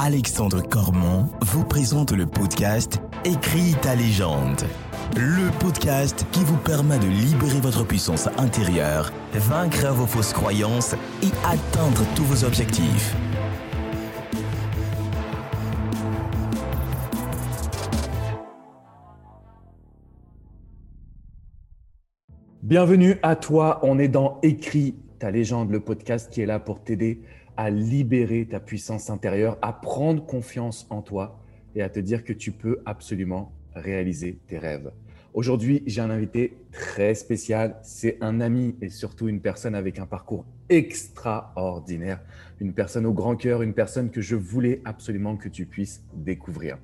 Alexandre Cormon vous présente le podcast Écris ta légende. Le podcast qui vous permet de libérer votre puissance intérieure, vaincre vos fausses croyances et atteindre tous vos objectifs. Bienvenue à toi, on est dans Écris ta légende, le podcast qui est là pour t'aider à libérer ta puissance intérieure, à prendre confiance en toi et à te dire que tu peux absolument réaliser tes rêves. Aujourd'hui, j'ai un invité très spécial. C'est un ami et surtout une personne avec un parcours extraordinaire. Une personne au grand cœur, une personne que je voulais absolument que tu puisses découvrir.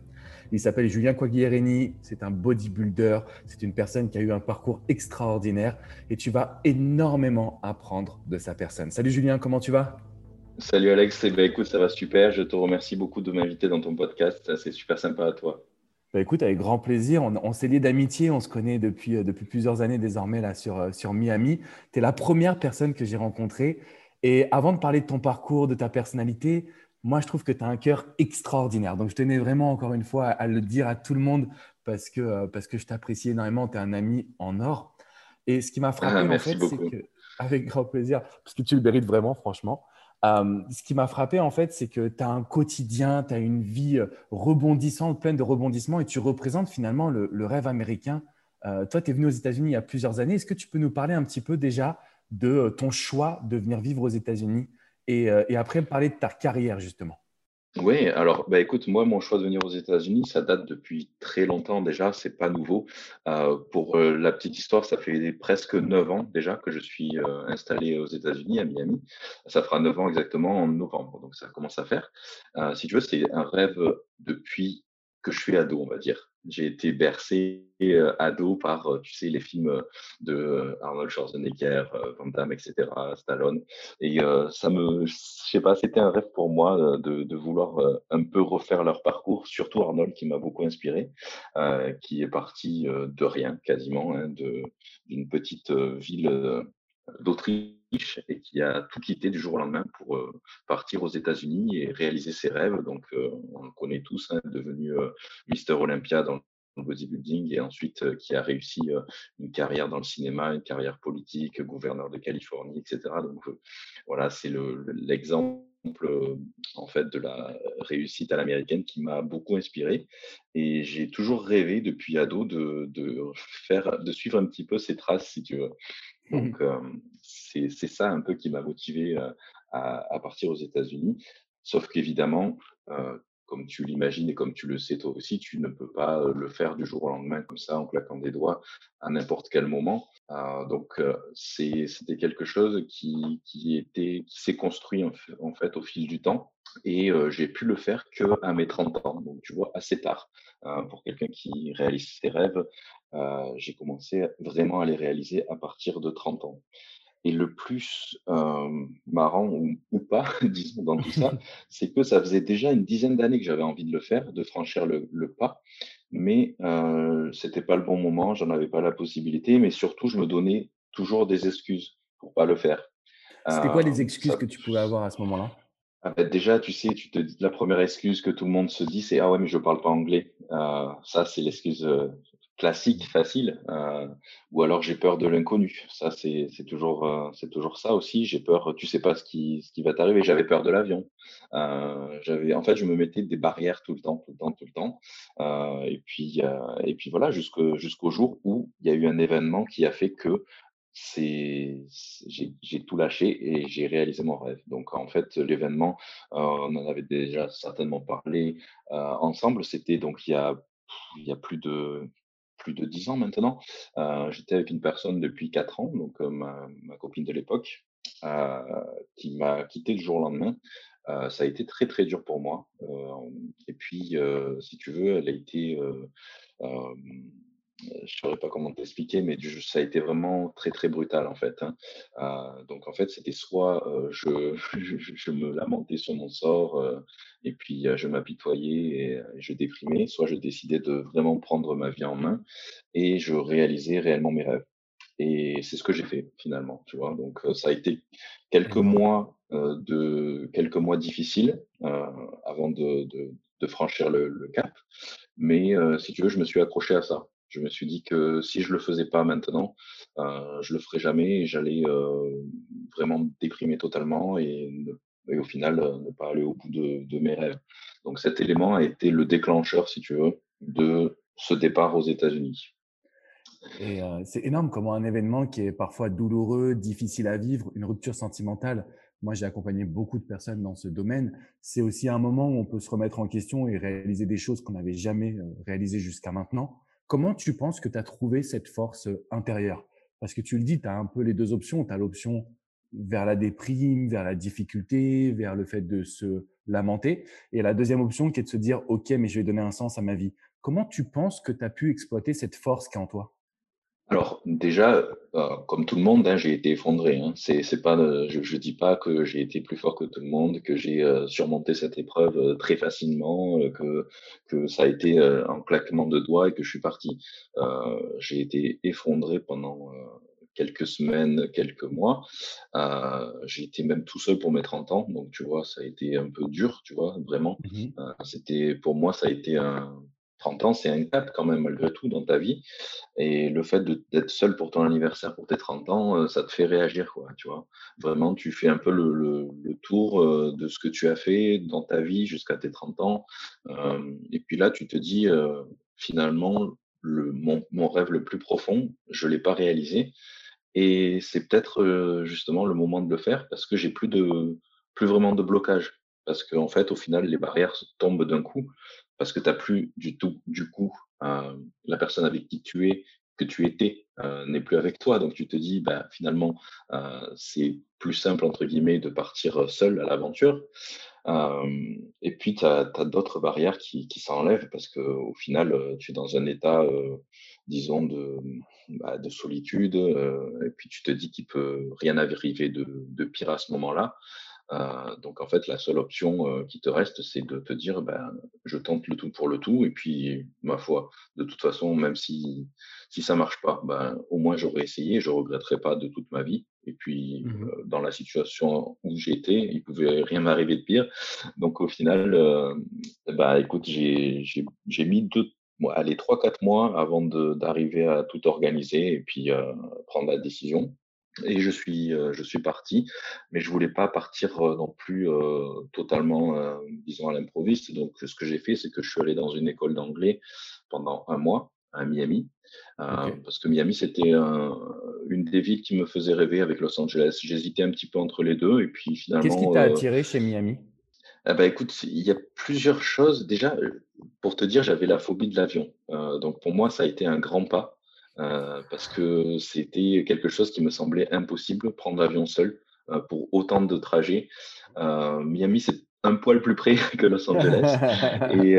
Il s'appelle Julien Quagliarini, c'est un bodybuilder, c'est une personne qui a eu un parcours extraordinaire et tu vas énormément apprendre de sa personne. Salut Julien, comment tu vas? Salut Alex, eh ben, écoute, ça va super. Je te remercie beaucoup de m'inviter dans ton podcast. C'est super sympa à toi. Bah, écoute, avec grand plaisir. On, s'est liés d'amitié, on se connaît depuis, euh, depuis plusieurs années désormais là, sur, euh, sur Miami. Tu es la première personne que j'ai rencontrée. Et avant de parler de ton parcours, de ta personnalité, moi, je trouve que tu as un cœur extraordinaire. Donc, je tenais vraiment, encore une fois, à, le dire à tout le monde parce que, euh, parce que je t'apprécie énormément. Tu es un ami en or. Et ce qui m'a frappé, ah, en fait, c'est que, avec grand plaisir, parce que tu le mérites vraiment, franchement. Euh, ce qui m'a frappé, en fait, c'est que tu as un quotidien, tu as une vie euh, rebondissante, pleine de rebondissements, et tu représentes finalement le, rêve américain. Euh, toi, tu es venu aux États-Unis il y a plusieurs années. Est-ce que tu peux nous parler un petit peu déjà de ton choix de venir vivre aux États-Unis et, et après parler de ta carrière, justement? Oui, alors bah écoute, moi mon choix de venir aux États-Unis, ça date depuis très longtemps déjà, c'est pas nouveau. Euh, pour euh, la petite histoire, ça fait presque neuf ans déjà que je suis euh, installé aux États-Unis, à Miami. Ça fera neuf ans exactement en novembre, donc ça commence à faire. si tu veux, c'est un rêve depuis que je suis ado, on va dire. J'ai été bercé euh, ado par, euh, tu sais, les films euh, de Arnold Schwarzenegger, Van Damme, etc., Stallone. Et ça me, je sais pas, c'était un rêve pour moi de, de vouloir un peu refaire leur parcours, surtout Arnold qui m'a beaucoup inspiré, qui est parti de rien quasiment, hein, d'une petite ville d'Autriche et qui a tout quitté du jour au lendemain pour euh, partir aux États-Unis et réaliser ses rêves. Donc, euh, on le connaît tous, hein, devenu euh, Mister Olympia dans le bodybuilding et ensuite qui a réussi une carrière dans le cinéma, une carrière politique, gouverneur de Californie, etc. Donc, voilà, c'est l'exemple. en fait de la réussite à l'américaine qui m'a beaucoup inspiré et j'ai toujours rêvé depuis ado de, de faire de suivre un petit peu ses traces si tu veux donc, c'est ça un peu qui m'a motivé à, partir aux États-Unis. Sauf qu'évidemment, comme tu l'imagines et comme tu le sais toi aussi, tu ne peux pas le faire du jour au lendemain comme ça en claquant des doigts à n'importe quel moment. donc c'était quelque chose qui, qui était qui s'est construit en fait, au fil du temps et j'ai pu le faire que à mes 30 ans. Donc tu vois assez tard pour quelqu'un qui réalise ses rêves. J'ai commencé vraiment à les réaliser à partir de 30 ans. Et le plus marrant ou, pas, disons, dans tout ça, c'est que ça faisait déjà une dizaine d'années que j'avais envie de le faire, de franchir le, pas, mais euh, c'était pas le bon moment, j'en avais pas la possibilité, mais surtout, je me donnais toujours des excuses pour pas le faire. C'était quoi les excuses que tu pouvais avoir à ce moment-là? Ah ben, déjà, tu sais, tu te dis la première excuse que tout le monde se dit, c'est ah ouais, mais je parle pas anglais. Euh, ça, c'est l'excuse classique, facile, euh, ou alors j'ai peur de l'inconnu. Ça, c'est toujours, euh, c'est toujours ça aussi. J'ai peur, tu sais pas ce qui, ce qui va t'arriver. J'avais peur de l'avion. Euh, j'avais, en fait, je me mettais des barrières tout le temps, tout le temps, tout le temps. Et puis, et puis voilà, jusqu'au jusqu'au jour où il y a eu un événement qui a fait que c'est j'ai tout lâché et j'ai réalisé mon rêve. Donc en fait l'événement, on en avait déjà certainement parlé ensemble. C'était donc il y a il y a plus de plus de dix ans maintenant. Euh, J'étais avec une personne depuis quatre ans, donc euh, ma, copine de l'époque, euh, qui m'a quitté du jour au lendemain. Ça a été très très dur pour moi. Et puis, si tu veux, elle a été je ne saurais pas comment t'expliquer, mais ça a été vraiment très très brutal en fait. Hein. Euh, donc en fait, c'était soit euh, je, je, me lamentais sur mon sort euh, et puis je m'apitoyais et, je déprimais, soit je décidais de vraiment prendre ma vie en main et je réalisais réellement mes rêves. Et c'est ce que j'ai fait finalement, tu vois. Donc ça a été quelques mois de quelques mois difficiles avant de, de, franchir le, cap. Mais si tu veux, je me suis accroché à ça. Je me suis dit que si je le faisais pas maintenant, euh, je le ferais jamais et j'allais vraiment me déprimer totalement et, au final ne pas aller au bout de, mes rêves. Donc cet élément a été le déclencheur, si tu veux, de ce départ aux États-Unis. Et c'est énorme comment un événement qui est parfois douloureux, difficile à vivre, une rupture sentimentale. Moi, j'ai accompagné beaucoup de personnes dans ce domaine. C'est aussi un moment où on peut se remettre en question et réaliser des choses qu'on n'avait jamais réalisées jusqu'à maintenant. Comment tu penses que tu as trouvé cette force intérieure? Parce que tu le dis, tu as un peu les deux options. Tu as l'option vers la déprime, vers la difficulté, vers le fait de se lamenter. Et la deuxième option qui est de se dire, OK, mais je vais donner un sens à ma vie. Comment tu penses que tu as pu exploiter cette force qui est en toi? Alors déjà, euh, comme tout le monde, hein, j'ai été effondré. Hein. C'est, pas, je, ne dis pas que j'ai été plus fort que tout le monde, que j'ai euh, surmonté cette épreuve euh, très facilement, que que ça a été un claquement de doigts et que je suis parti. j'ai été effondré pendant quelques semaines, quelques mois. j'ai été même tout seul pour mes 30 ans, donc tu vois, ça a été un peu dur, tu vois, vraiment. Mmh c'était pour moi, ça a été un 30 ans, c'est un cap quand même, malgré tout, dans ta vie. Et le fait d'être seul pour ton anniversaire, pour tes 30 ans, euh, ça te fait réagir, quoi, tu vois. Vraiment, tu fais un peu le, tour euh, de ce que tu as fait dans ta vie jusqu'à tes 30 ans. Euh, et puis là, tu te dis, finalement, le, mon, rêve le plus profond, je ne l'ai pas réalisé. Et c'est peut-être justement le moment de le faire parce que j'ai plus de plus vraiment de blocage. Parce qu'en fait, au final, les barrières tombent d'un coup parce que tu n'as plus du tout, du coup, euh, la personne avec qui tu es, que tu étais, euh, n'est plus avec toi. Donc tu te dis, bah, finalement, euh, c'est plus simple, entre guillemets, de partir seul à l'aventure. et puis, tu as, d'autres barrières qui, qui s'enlèvent parce qu'au final, tu es dans un état, disons, de, bah, de solitude. et puis, tu te dis qu'il peut rien arriver de, de pire à ce moment-là. Euh, donc en fait, la seule option euh, qui te reste, c'est de te dire, ben, je tente le tout pour le tout, et puis ma foi, de toute façon, même si si ça marche pas, ben au moins j'aurais essayé, je regretterai pas de toute ma vie. Et puis mmh euh, dans la situation où j'étais, il pouvait rien m'arriver de pire. Donc au final, bah écoute, j'ai j'ai mis deux allez, trois, quatre mois avant d'arriver à tout organiser et puis prendre la décision. Et je suis, euh, je suis parti, mais je voulais pas partir euh, non plus euh, totalement, disons, à l'improviste. Donc, ce que j'ai fait, c'est que je suis allé dans une école d'anglais pendant un mois à Miami, parce que Miami, c'était une des villes qui me faisait rêver avec Los Angeles. J'hésitais un petit peu entre les deux, et puis finalement. Qu'est-ce qui t'a attiré chez Miami? eh ben, écoute, il y a plusieurs choses. Déjà, pour te dire, j'avais la phobie de l'avion. donc, pour moi, ça a été un grand pas. Euh, parce que c'était quelque chose qui me semblait impossible, prendre l'avion seul euh, pour autant de trajets. Euh, Miami, c'est un poil plus près que Los Angeles. et,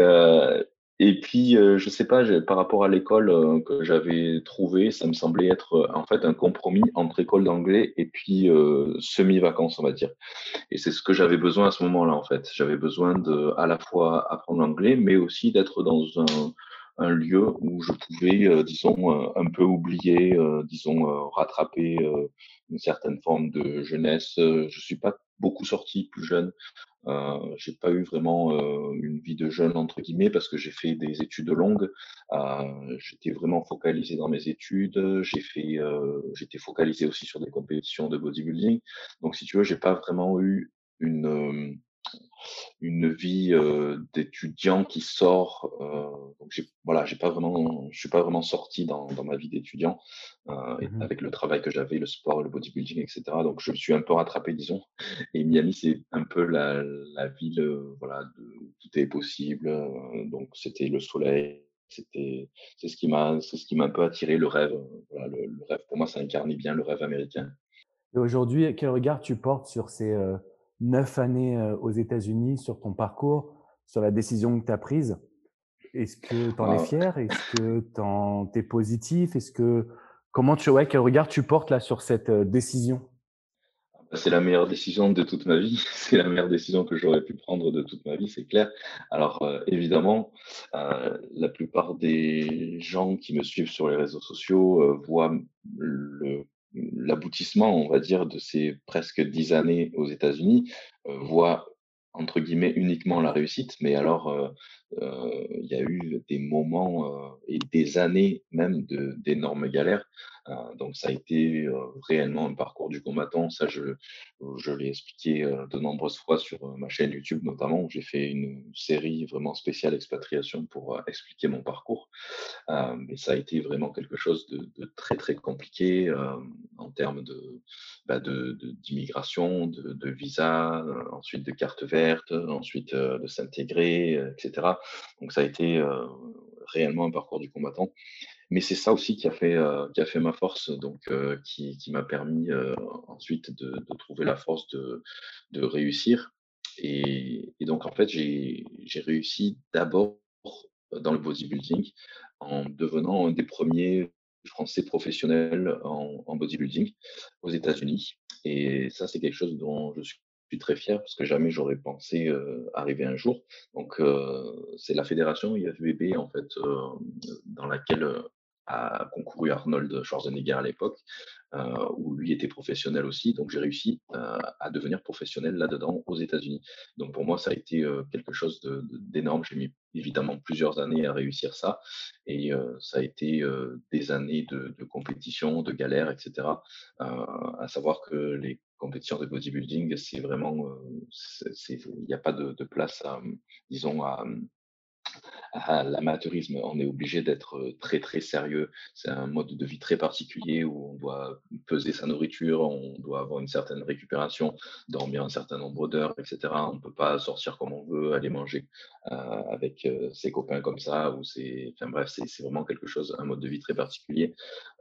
et puis, je sais pas, par rapport à l'école que j'avais trouvée, ça me semblait être en fait un compromis entre école d'anglais et puis semi-vacances, on va dire. Et c'est ce que j'avais besoin à ce moment-là, en fait. J'avais besoin de à la fois apprendre l'anglais, mais aussi d'être dans un un lieu où je pouvais, euh, disons, euh, un peu oublier, euh, disons, rattraper une certaine forme de jeunesse. Je suis pas beaucoup sorti plus jeune. Euh, j'ai pas eu vraiment une vie de jeune entre guillemets parce que j'ai fait des études longues. Euh, j'étais vraiment focalisé dans mes études. J'ai fait, j'étais focalisé aussi sur des compétitions de bodybuilding. Donc si tu veux, j'ai pas vraiment eu une une vie d'étudiant qui sort. donc j'ai, voilà, j'ai pas vraiment, je suis pas vraiment sorti dans, dans ma vie d'étudiant mmh avec le travail que j'avais, le sport, le bodybuilding, etc. Donc je me suis un peu rattrapé, disons. Et Miami, c'est un peu la, la ville, voilà, de, tout est possible. donc c'était le soleil. C'était, c'est ce qui m'a, c'est ce qui m'a un peu attiré le rêve. Voilà, le, le rêve pour moi, ça incarnait bien le rêve américain. Et aujourd'hui, quel regard tu portes sur ces neuf années aux États-Unis sur ton parcours, sur la décision que tu as prise. Est-ce que tu en es fier? Est-ce que tu es positif? Est-ce que comment tu ouais, quel regard tu portes là sur cette décision? Bah, c'est la meilleure décision de toute ma vie. C'est la meilleure décision que j'aurais pu prendre de toute ma vie, c'est clair. Alors évidemment, la plupart des gens qui me suivent sur les réseaux sociaux voient le l'aboutissement, on va dire, de ces presque dix années aux États-Unis, euh, voit entre guillemets uniquement la réussite, mais alors il y a eu des moments et des années même d'énormes galères euh, donc ça a été euh, réellement un parcours du combattant. Ça, je, l'ai expliqué euh, de nombreuses fois sur ma chaîne YouTube notamment, où j'ai fait une série vraiment spéciale expatriation pour expliquer mon parcours. mais ça a été vraiment quelque chose de, très très compliqué en termes de bah, d'immigration, de, de, visa, ensuite de carte verte, ensuite de s'intégrer, etc. Donc ça a été réellement un parcours du combattant. Mais c'est ça aussi qui a fait, euh, qui a fait ma force, donc euh, qui, qui m'a permis euh, ensuite de, trouver la force de, de réussir. Et, donc en fait, j'ai réussi d'abord dans le bodybuilding en devenant un des premiers Français professionnels en bodybuilding aux États-Unis. Et ça, c'est quelque chose dont je suis très fier parce que jamais j'aurais pensé euh, arriver un jour. Donc, euh, c'est la fédération IFBB, en fait, euh, dans laquelle a concouru Arnold Schwarzenegger à l'époque, où lui était professionnel aussi. Donc j'ai réussi à devenir professionnel là-dedans aux États-Unis. Donc pour moi, ça a été quelque chose d'énorme. J'ai mis évidemment plusieurs années à réussir ça. Et ça a été des années de, compétition, de galère, etc. à savoir que les compétitions de bodybuilding, c'est vraiment, il n'y a pas de, place, à, disons, à, l'amateurisme. On est obligé d'être euh, très très sérieux. C'est un mode de vie très particulier où on doit peser sa nourriture, on doit avoir une certaine récupération, dormir un certain nombre d'heures, etc. On ne peut pas sortir comme on veut, aller manger euh, avec euh, ses copains comme ça. Ou enfin bref, c'est vraiment quelque chose, un mode de vie très particulier.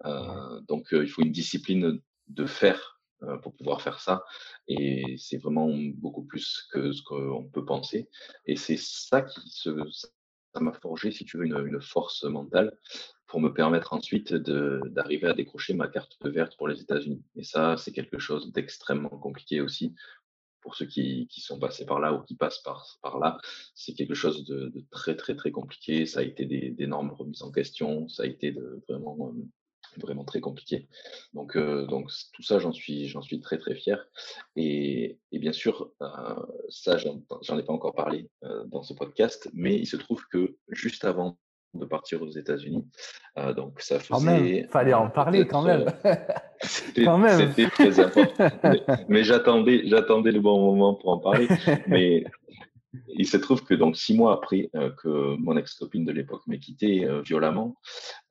Euh, donc il faut une discipline de faire pour pouvoir faire ça. Et c'est vraiment beaucoup plus que ce qu'on peut penser. Et c'est ça qui m'a forgé, si tu veux, une, force mentale pour me permettre ensuite d'arriver à décrocher ma carte verte pour les États-Unis. Et ça, c'est quelque chose d'extrêmement compliqué aussi pour ceux qui, sont passés par là ou qui passent par, là. C'est quelque chose de, de, très, très, très compliqué. Ça a été d'énormes remises en question. Ça a été de, vraiment euh, vraiment très compliqué. Donc, euh, donc tout ça, j'en suis, j'en suis très très fier. Et, et bien sûr, euh, ça, j'en ai pas encore parlé euh, dans ce podcast, mais il se trouve que juste avant de partir aux États-Unis, donc ça faisait. Quand même, fallait en parler quand même. C'était très important. mais, mais j'attendais, j'attendais le bon moment pour en parler. Mais il se trouve que donc six mois après euh, que mon ex-copine de l'époque m'ait quitté euh, violemment,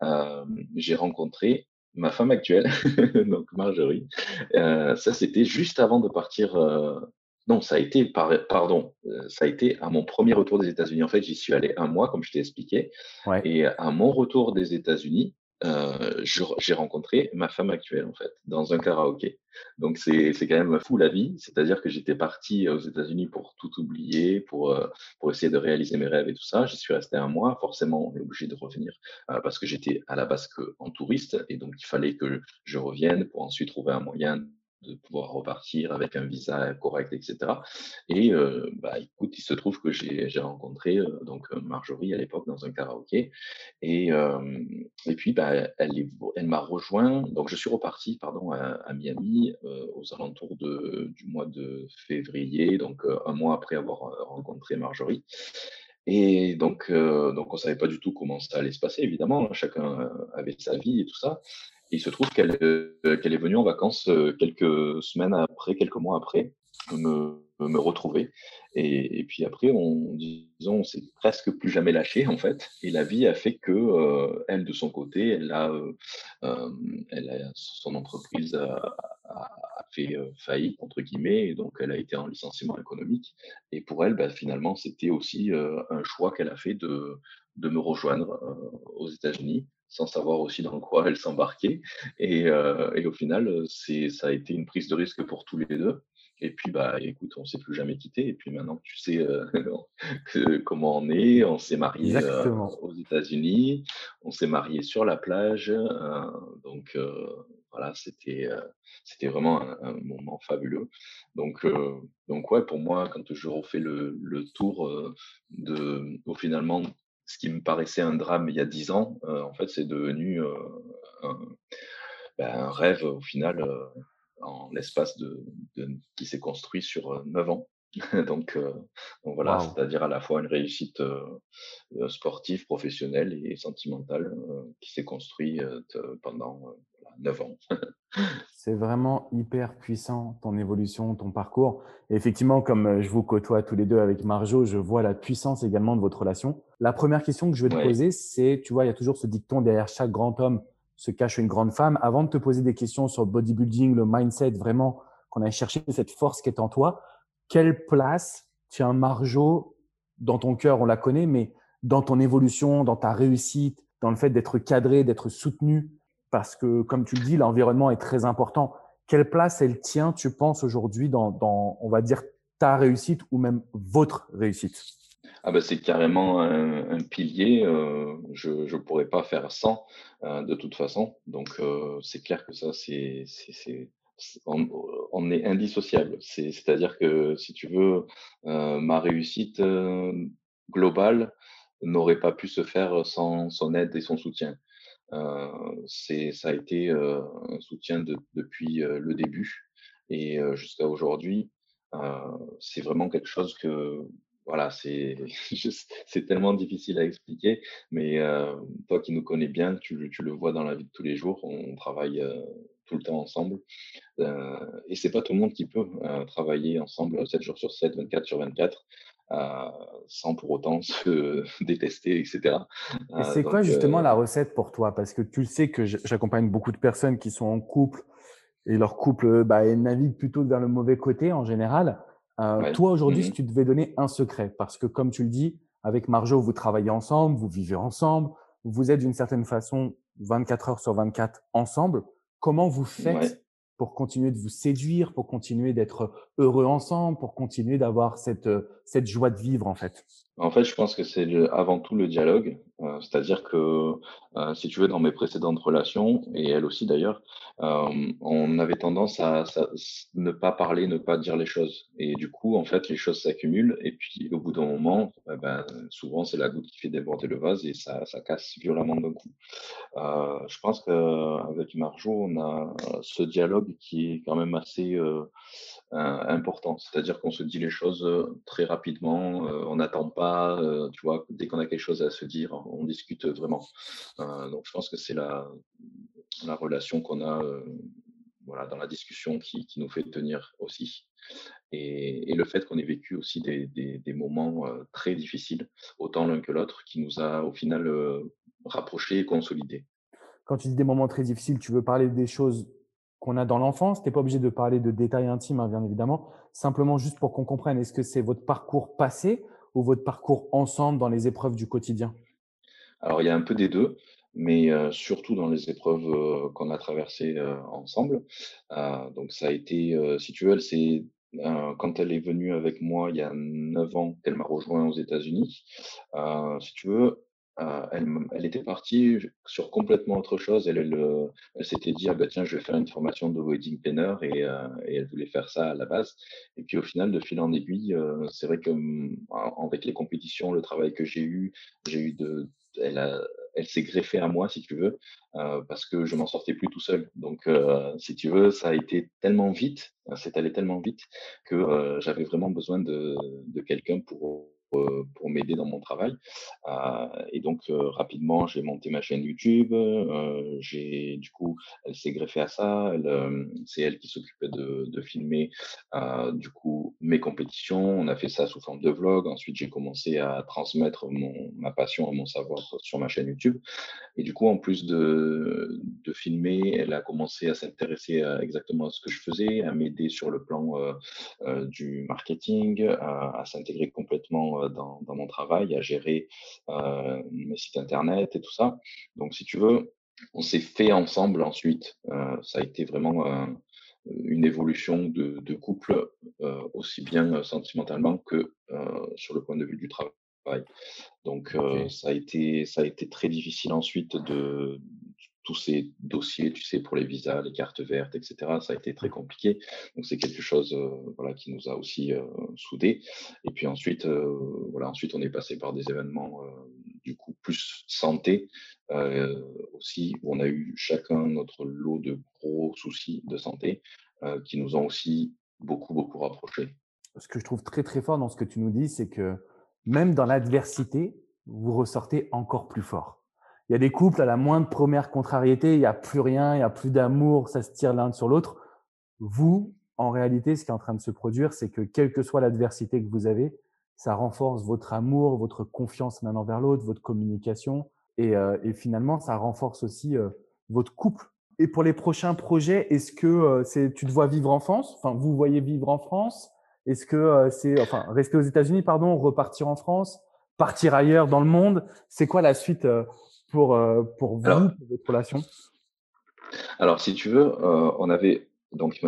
euh, j'ai rencontré ma femme actuelle, donc Marjorie. ça, c'était juste avant de partir. non, ça a été, pardon, ça a été à mon premier retour des États-Unis. En fait, j'y suis allé un mois, comme je t'ai expliqué. Et à mon retour des États-Unis, euh, j'ai rencontré ma femme actuelle en fait dans un karaoké. Donc c'est quand même fou la vie, c'est-à-dire que j'étais parti aux États-Unis pour tout oublier, pour euh, pour essayer de réaliser mes rêves et tout ça. J'y suis resté un mois. Forcément, on est obligé de revenir euh, parce que j'étais à la base en touriste et donc il fallait que je revienne pour ensuite trouver un moyen de pouvoir repartir avec un visa correct, etc. Et euh, bah, écoute, il se trouve que j'ai rencontré euh, donc Marjorie à l'époque dans un karaoké, et, euh, et puis bah, elle, elle m'a rejoint. Donc je suis reparti, pardon, à, Miami aux alentours de, du mois de février, donc un mois après avoir rencontré Marjorie. Et donc, donc on savait pas du tout comment ça allait se passer, évidemment. Chacun avait sa vie et tout ça il se trouve qu'elle qu'elle est venue en vacances euh, quelques semaines après, quelques mois après, me, retrouver. Et, puis après, on, disons, on s'est presque plus jamais lâché en fait. Et la vie a fait que euh, elle, de son côté, elle a, euh, son entreprise a, fait faillite entre guillemets, et donc elle a été en licenciement économique. Et pour elle, bah, finalement, c'était aussi un choix qu'elle a fait de me rejoindre aux États-Unis sans savoir aussi dans quoi elle s'embarquait. Et, euh, et, au final, c'est, ça a été une prise de risque pour tous les deux. Et puis, bah, écoute, on s'est plus jamais quitté. Et puis maintenant, tu sais euh, comment on est. On s'est marié euh, aux États-Unis. On s'est marié sur la plage. Euh, donc, voilà, c'était, c'était vraiment un, moment fabuleux. Donc, donc, ouais, pour moi, quand je refais le, le tour de, au finalement, ce qui me paraissait un drame il y a dix ans, euh, en fait, c'est devenu euh, ben, un, rêve au final euh, en l'espace de, qui s'est construit sur neuf ans. donc, voilà, c'est-à-dire à la fois une réussite sportive, professionnelle et sentimentale qui s'est construite pendant 9 ans. C'est vraiment hyper puissant ton évolution, ton parcours. Et effectivement, comme je vous côtoie tous les deux avec Marjo, je vois la puissance également de votre relation. La première question que je vais te poser, c'est, tu vois, il y a toujours ce dicton derrière chaque grand homme se cache une grande femme. Avant de te poser des questions sur le bodybuilding, le mindset, vraiment qu'on aille chercher cette force qui est en toi, quelle place tient Marjo dans ton cœur? On la connaît, mais dans ton évolution, dans ta réussite, dans le fait d'être cadré, d'être soutenu parce que, comme tu le dis, l'environnement est très important. Quelle place elle tient, tu penses, aujourd'hui dans, on va dire, ta réussite ou même votre réussite? Ah ben c'est carrément un, pilier. Euh, je ne pourrais pas faire sans euh, de toute façon. Donc euh, c'est clair que ça, c'est, on, est indissociable. C'est-à-dire que si tu veux, ma réussite globale n'aurait pas pu se faire sans son aide et son soutien. Euh, ça a été euh, un soutien depuis euh, le début et jusqu'à aujourd'hui. c'est vraiment quelque chose que voilà, c'est c'est tellement difficile à expliquer, mais toi qui nous connais bien, tu, tu, le vois dans la vie de tous les jours, on, travaille tout le temps ensemble. Euh, et c'est pas tout le monde qui peut travailler ensemble 7 jours sur 7, 24 sur 24. Euh, sans pour autant se détester, etc. Et euh, c'est quoi justement la recette pour toi? Parce que tu le sais que j'accompagne beaucoup de personnes qui sont en couple et leur couple bah, navigue plutôt vers le mauvais côté en général. Toi aujourd'hui, mmh si tu devais donner un secret, parce que comme tu le dis, avec Marjo, vous travaillez ensemble, vous vivez ensemble, vous êtes d'une certaine façon 24 heures sur 24 ensemble. Comment vous faites pour continuer de vous séduire, pour continuer d'être heureux ensemble, pour continuer d'avoir cette, cette joie de vivre en fait En fait, je pense que c'est avant tout le dialogue. Euh, c'est-à-dire que, euh, si tu veux, dans mes précédentes relations, et elle aussi d'ailleurs, euh, on avait tendance à, ne pas parler, ne pas dire les choses. Et du coup, en fait, les choses s'accumulent. Et puis, au bout d'un moment, eh ben, souvent, c'est la goutte qui fait déborder le vase et ça, ça casse violemment d'un coup. je pense qu'avec Marjo, on a ce dialogue qui est quand même assez important. C'est-à-dire qu'on se dit les choses très rapidement, on n'attend pas, tu vois, dès qu'on a quelque chose à se dire, on discute vraiment. donc je pense que c'est la, la relation qu'on a voilà, dans la discussion qui, qui, nous fait tenir aussi. Et, et le fait qu'on ait vécu aussi des, des, des moments très difficiles, autant l'un que l'autre, qui nous a au final rapprochés et consolidés. Quand tu dis des moments très difficiles, tu veux parler des choses qu'on a dans l'enfance. Tu n'es pas obligé de parler de détails intimes, hein, bien évidemment. Simplement juste pour qu'on comprenne, est-ce que c'est votre parcours passé ou votre parcours ensemble dans les épreuves du quotidien? Alors, il y a un peu des deux, mais euh, surtout dans les épreuves euh, qu'on a traversées euh, ensemble. donc, ça a été, si tu veux, c'est quand elle est venue avec moi il y a 9 ans qu'elle m'a rejoint aux États-Unis. si tu veux, euh, elle, était partie sur complètement autre chose. Euh, elle s'était dit ah bah tiens je vais faire une formation de wedding planner et, euh, et, elle voulait faire ça à la base. Et puis au final de fil en aiguille, c'est vrai que avec les compétitions, le travail que j'ai eu, j'ai eu de, elle s'est greffée à moi si tu veux parce que je m'en sortais plus tout seul. Donc si tu veux, ça a été tellement vite, c'est allé tellement vite que j'avais vraiment besoin de, quelqu'un pour euh, pour, m'aider dans mon travail. Euh, et donc, euh, rapidement, j'ai monté ma chaîne YouTube. j'ai, du coup, elle s'est greffée à ça. c'est elle qui s'occupait de, filmer, du coup, mes compétitions. On a fait ça sous forme de vlog. Ensuite, j'ai commencé à transmettre mon, ma passion et mon savoir sur ma chaîne YouTube. Et du coup, en plus de, de filmer, elle a commencé à s'intéresser exactement à ce que je faisais, à m'aider sur le plan du marketing, à s'intégrer complètement euh, dans, mon travail, à gérer euh, mes sites internet et tout ça. Donc, si tu veux, on s'est fait ensemble ensuite. Euh, ça a été vraiment une évolution de, couple, aussi bien sentimentalement que sur le point de vue du travail. Donc, ça, a été, ça a été très difficile ensuite de, tous ces dossiers, tu sais, pour les visas, les cartes vertes, etc. Ça a été très compliqué. Donc c'est quelque chose, euh, voilà, qui nous a aussi euh, soudés. Et puis ensuite, euh, voilà, ensuite on est passé par des événements du coup plus santé aussi, où on a eu chacun notre lot de gros soucis de santé qui nous ont aussi beaucoup beaucoup rapprochés. ce que je trouve très très fort dans ce que tu nous dis, c'est que même dans l'adversité, vous ressortez encore plus fort. Il y a des couples, à la moindre première contrariété, il n'y a plus rien, il n'y a plus d'amour, ça se tire l'un sur l'autre. Vous, en réalité, ce qui est en train de se produire, c'est que quelle que soit l'adversité que vous avez, ça renforce votre amour, votre confiance l'un envers l'autre, votre communication. Et, euh, et, finalement, ça renforce aussi euh, votre couple. Et pour les prochains projets, est-ce que euh, c'est, tu te vois vivre en France? Enfin, vous voyez vivre en France? Est-ce que c'est, enfin, rester aux États-Unis, pardon, repartir en France, partir ailleurs dans le monde? C'est quoi la suite pour, pour vous, pour votre relation? Alors, si tu veux, on avait donc,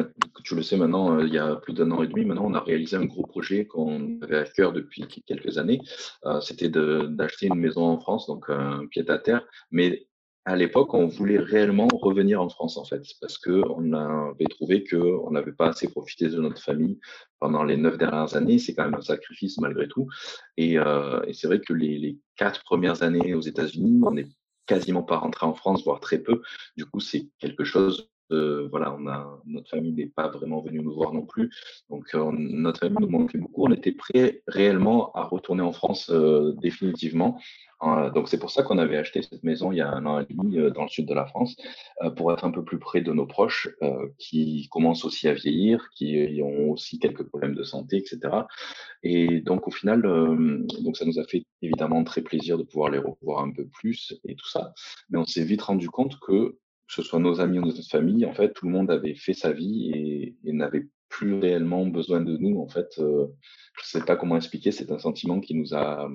tu le sais maintenant, euh, il y a plus d'un an et demi, maintenant, on a réalisé un gros projet qu'on avait à cœur depuis quelques années. Euh, c'était d'acheter une maison en France, donc un pied à terre. Mais à l'époque, on voulait réellement revenir en France, en fait, parce qu'on avait trouvé qu'on n'avait pas assez profité de notre famille pendant les neuf dernières années. C'est quand même un sacrifice malgré tout. Et, euh, et c'est vrai que les, les, quatre premières années aux États-Unis, on n'est quasiment pas rentré en France, voire très peu. Du coup, c'est quelque chose euh, voilà, on a, notre famille n'est pas vraiment venue nous voir non plus. Donc, euh, notre famille nous manquait beaucoup. On était prêt réellement à retourner en France euh, définitivement. donc, c'est pour ça qu'on avait acheté cette maison il y a un an et demi dans le sud de la France, pour être un peu plus près de nos proches qui commencent aussi à vieillir, qui ont aussi quelques problèmes de santé, etc. Et donc, au final, donc ça nous a fait évidemment très plaisir de pouvoir les revoir un peu plus et tout ça. Mais on s'est vite rendu compte que que ce soit nos amis ou notre famille, en fait, tout le monde avait fait sa vie et, n'avait plus réellement besoin de nous. En fait, euh, je ne sais pas comment expliquer. C'est un sentiment qui nous a.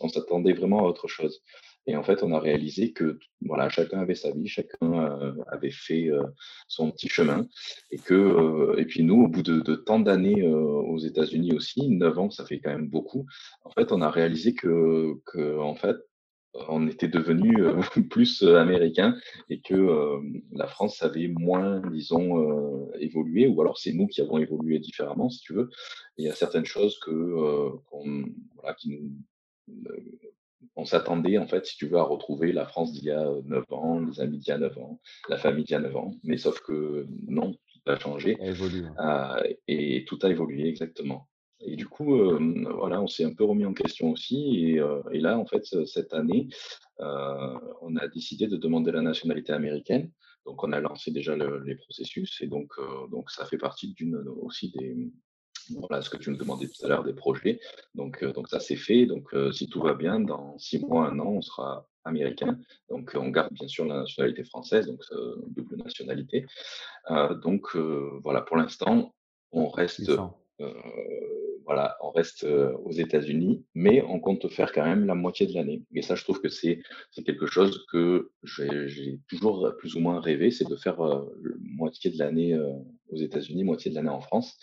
On s'attendait vraiment à autre chose. Et en fait, on a réalisé que voilà, chacun avait sa vie, chacun euh, avait fait euh, son petit chemin, et que et puis nous, au bout de, de tant d'années aux États-Unis aussi, neuf ans, ça fait quand même beaucoup. En fait, on a réalisé que, que en fait, on était devenu euh, plus euh, américain et que euh, la France avait moins, disons, évolué, ou alors c'est nous qui avons évolué différemment, si tu veux. il y a certaines choses que qu'on, voilà, qui nous, on s'attendait, en fait, si tu veux, à retrouver la France d'il y a 9 ans, les amis d'il y a 9 ans, la famille d'il y a 9 ans, mais sauf que non, tout a changé. et tout a évolué, exactement. Et du coup, voilà, on s'est un peu remis en question aussi. Et, là, en fait, cette année, on a décidé de demander la nationalité américaine. Donc, on a lancé déjà le, les processus. Et donc, donc, ça fait partie d'une aussi des, voilà, ce que tu nous demandais tout à l'heure des projets. Donc, donc ça c'est fait. Donc, si tout va bien, dans six mois, un an, on sera américain. Donc, on garde bien sûr la nationalité française, donc double nationalité. donc, voilà, pour l'instant, on reste voilà, on reste aux États-Unis, mais on compte faire quand même la moitié de l'année. Et ça, je trouve que c'est quelque chose que j'ai toujours plus ou moins rêvé, c'est de faire moitié de l'année aux États-Unis, moitié de l'année en France,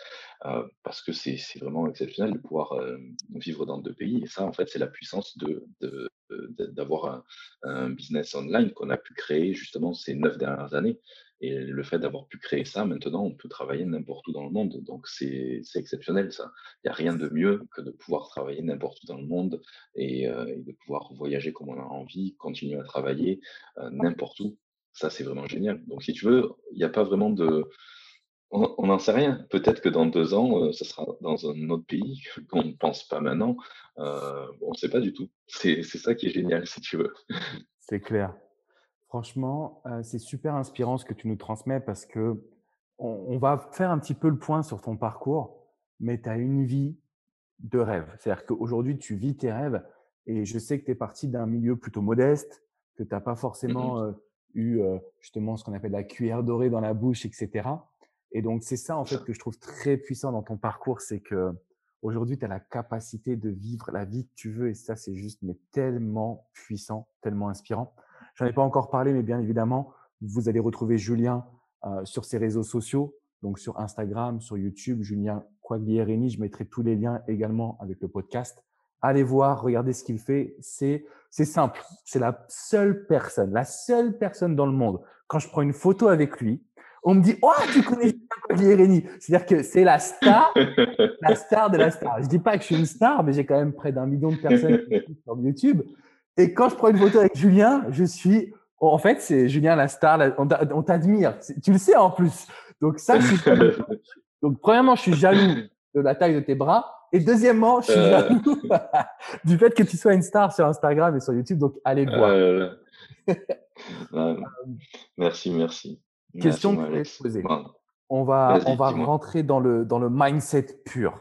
parce que c'est vraiment exceptionnel de pouvoir vivre dans deux pays. Et ça, en fait, c'est la puissance de, d'avoir un, business online qu'on a pu créer justement ces neuf dernières années. Et le fait d'avoir pu créer ça, maintenant, on peut travailler n'importe où dans le monde. Donc, c'est exceptionnel, ça. Il n'y a rien de mieux que de pouvoir travailler n'importe où dans le monde et, euh, de pouvoir voyager comme on a envie, continuer à travailler euh, n'importe où. Ça, c'est vraiment génial. Donc, si tu veux, il n'y a pas vraiment de... On n'en sait rien. Peut-être que dans deux ans, ce euh, sera dans un autre pays qu'on ne pense pas maintenant. on ne sait pas du tout. C'est ça qui est génial, si tu veux. C'est clair. Franchement, c'est super inspirant ce que tu nous transmets parce que on, va faire un petit peu le point sur ton parcours, mais tu as une vie de rêve. C'est-à-dire qu'aujourd'hui, tu vis tes rêves et je sais que tu es parti d'un milieu plutôt modeste, que tu n'as pas forcément mmh eu justement ce qu'on appelle la cuillère dorée dans la bouche, etc. Et donc, c'est ça en fait que je trouve très puissant dans ton parcours, c'est que aujourd'hui, tu as la capacité de vivre la vie que tu veux et ça, c'est juste mais tellement puissant, tellement inspirant. J'en ai pas encore parlé, mais bien évidemment, vous allez retrouver Julien euh, sur ses réseaux sociaux, donc sur Instagram, sur YouTube, Julien Quaglierini. Je mettrai tous les liens également avec le podcast. Allez voir, regardez ce qu'il fait. C'est c'est simple. C'est la seule personne, la seule personne dans le monde. Quand je prends une photo avec lui, on me dit oh tu connais Quaglierini. C'est-à-dire que c'est la star, la star de la star. Je dis pas que je suis une star, mais j'ai quand même près d'un million de personnes sur YouTube. Et quand je prends une photo avec Julien, je suis. En fait, c'est Julien la star. On t'admire. Tu le sais en plus. Donc, ça, je suis... Donc, premièrement, je suis jaloux de la taille de tes bras. Et deuxièmement, je suis Euh. jaloux du fait que tu sois une star sur Instagram et sur YouTube. Donc, allez le voir. Euh, merci, merci. Question Merci, que je voulais te poser. Bon, On va, on va rentrer dans le, dans le mindset pur.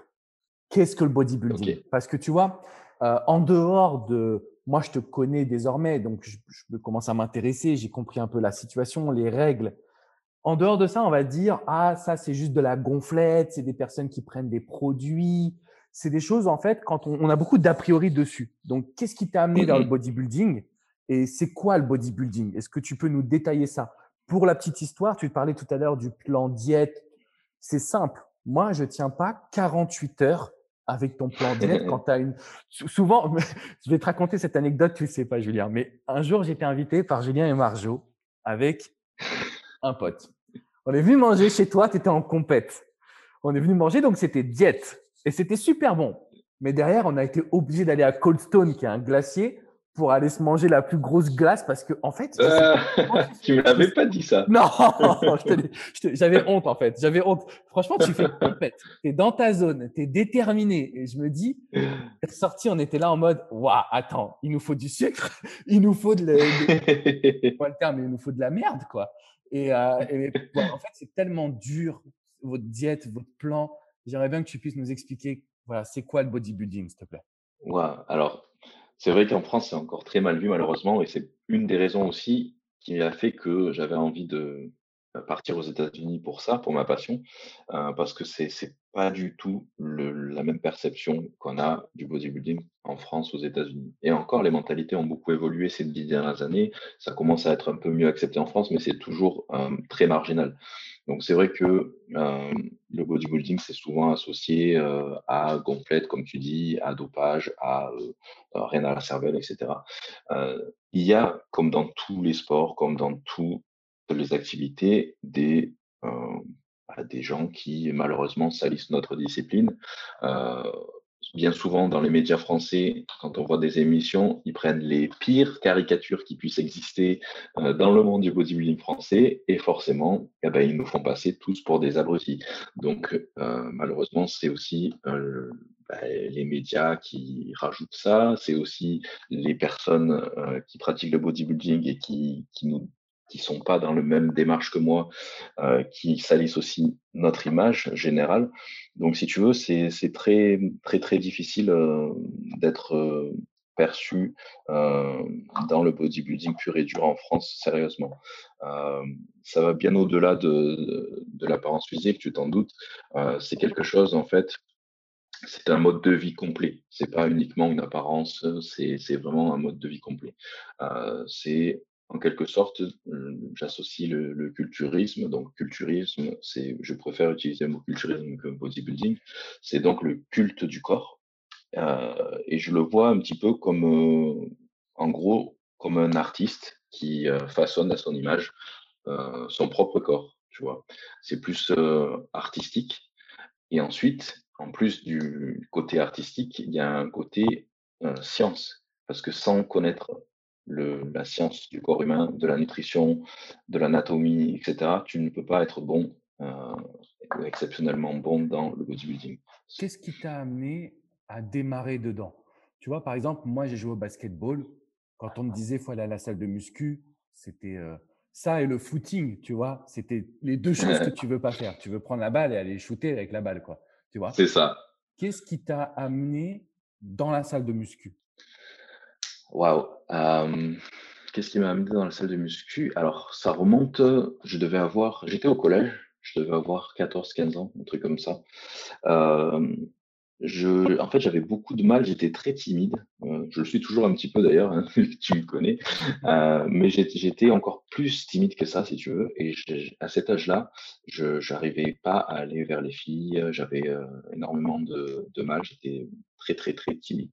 Qu'est-ce que le bodybuilding? Parce que tu vois, euh, en dehors de. Moi, je te connais désormais, donc je, je commence à m'intéresser. J'ai compris un peu la situation, les règles. En dehors de ça, on va dire Ah, ça, c'est juste de la gonflette, c'est des personnes qui prennent des produits. C'est des choses, en fait, quand on, on a beaucoup d'a priori dessus. Donc, qu'est-ce qui t'a amené vers le bodybuilding? Et c'est quoi le bodybuilding? Est-ce que tu peux nous détailler ça? Pour la petite histoire, tu parlais tout à l'heure du plan diète. C'est simple. Moi, je tiens pas 48 heures avec ton plan diète quand tu une. Sou- Souvent, je vais te raconter cette anecdote, tu ne sais pas, Julien, mais un jour, j'étais invité par Julien et Marjo avec un pote. On est venu manger chez toi, tu étais en compète. On est venu manger, donc c'était diète. Et c'était super bon. Mais derrière, on a été obligé d'aller à Cold Stone, qui est un glacier, pour aller se manger la plus grosse glace parce que, en fait, Euh, tu me l'avais pas dit ça. non, j'avais honte en fait. J'avais honte. Franchement, tu fais compète. Tu es dans ta zone, tu es déterminé. Et je me dis, t'es ressorti, on était là en mode, waouh, attends, il nous faut du sucre, il nous faut de, la- de- pas le terme, mais il nous faut de la merde, quoi. Et, euh, et, en fait, c'est tellement dur, votre diète, votre plan. J'aimerais bien que tu puisses nous expliquer, voilà, c'est quoi le bodybuilding, s'il te plaît? Ouais, alors, c'est vrai qu'en France, c'est encore très mal vu, malheureusement, et c'est une des raisons aussi qui a fait que j'avais envie de partir aux États-Unis pour ça, pour ma passion, euh, parce que c'est c'est pas du tout le, la même perception qu'on a du bodybuilding en France, aux États-Unis. Et encore, les mentalités ont beaucoup évolué ces dix dernières années. Ça commence à être un peu mieux accepté en France, mais c'est toujours euh, très marginal. Donc c'est vrai que euh, le bodybuilding, c'est souvent associé euh, à gonflette, comme tu dis, à dopage, à euh, euh, rien à la cervelle, etc. Euh, il y a, comme dans tous les sports, comme dans toutes les activités, des, euh, bah, des gens qui malheureusement salissent notre discipline. Euh, bien souvent dans les médias français, quand on voit des émissions, ils prennent les pires caricatures qui puissent exister euh, dans le monde du bodybuilding français et forcément, eh ben, ils nous font passer tous pour des abrutis. Donc malheureusement, c'est aussi bah, les médias qui rajoutent ça, c'est aussi les personnes qui pratiquent le bodybuilding et qui nous qui sont pas dans le même démarche que moi, euh, qui salissent aussi notre image générale. Donc, si tu veux, c'est très, très, très difficile euh, d'être euh, perçu dans le bodybuilding pur et dur en France, sérieusement. Ça va bien au-delà de, l'apparence physique, tu t'en doutes. C'est quelque chose, en fait, c'est un mode de vie complet. C'est pas uniquement une apparence, c'est vraiment un mode de vie complet. C'est en quelque sorte, euh, j'associe le, culturisme. Donc, culturisme, c'est, je préfère utiliser le mot culturisme que bodybuilding. C'est donc le culte du corps. Euh, et je le vois un petit peu comme, euh, en gros, comme un artiste qui façonne à son image son propre corps. Tu vois, c'est plus artistique. Et ensuite, en plus du côté artistique, il y a un côté science. Parce que sans connaître le, la science du corps humain, de la nutrition, de l'anatomie, etc., tu ne peux pas être bon, euh, exceptionnellement bon dans le bodybuilding. Qu'est-ce qui t'a amené à démarrer dedans? Tu vois, par exemple, moi, j'ai joué au basketball. Quand on me disait qu'il faut aller à la salle de muscu, c'était euh, ça et le footing, tu vois. C'était les deux choses que tu veux pas faire. Tu veux prendre la balle et aller shooter avec la balle, quoi. Tu vois C'est ça. Qu'est-ce qui t'a amené dans la salle de muscu? Waouh. Qu'est-ce qui m'a amené dans la salle de muscu? Alors, ça remonte, je devais avoir, j'étais au collège, je devais avoir 14-15 ans, un truc comme ça. Je, en fait, j'avais beaucoup de mal, j'étais très timide. Euh, je le suis toujours un petit peu d'ailleurs, hein, tu me connais. Euh, mais j'étais encore plus timide que ça, si tu veux. Et à cet âge-là, je n'arrivais pas à aller vers les filles. J'avais euh, énormément de, mal. J'étais très, très, très timide.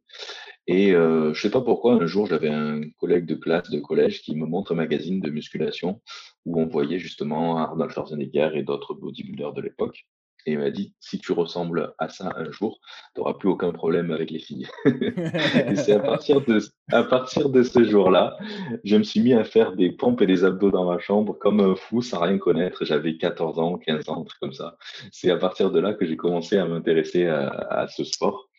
Et je sais pas pourquoi, un jour, j'avais un collègue de classe de collège qui me montre un magazine de musculation où on voyait justement Arnold Schwarzenegger et d'autres bodybuilders de l'époque. Et il m'a dit, si tu ressembles à ça un jour, tu n'auras plus aucun problème avec les filles. et c'est à partir de, à partir de ce jour-là, je me suis mis à faire des pompes et des abdos dans ma chambre comme un fou sans rien connaître. J'avais 14 ans, 15 ans, un truc comme ça. C'est à partir de là que j'ai commencé à m'intéresser à, ce sport.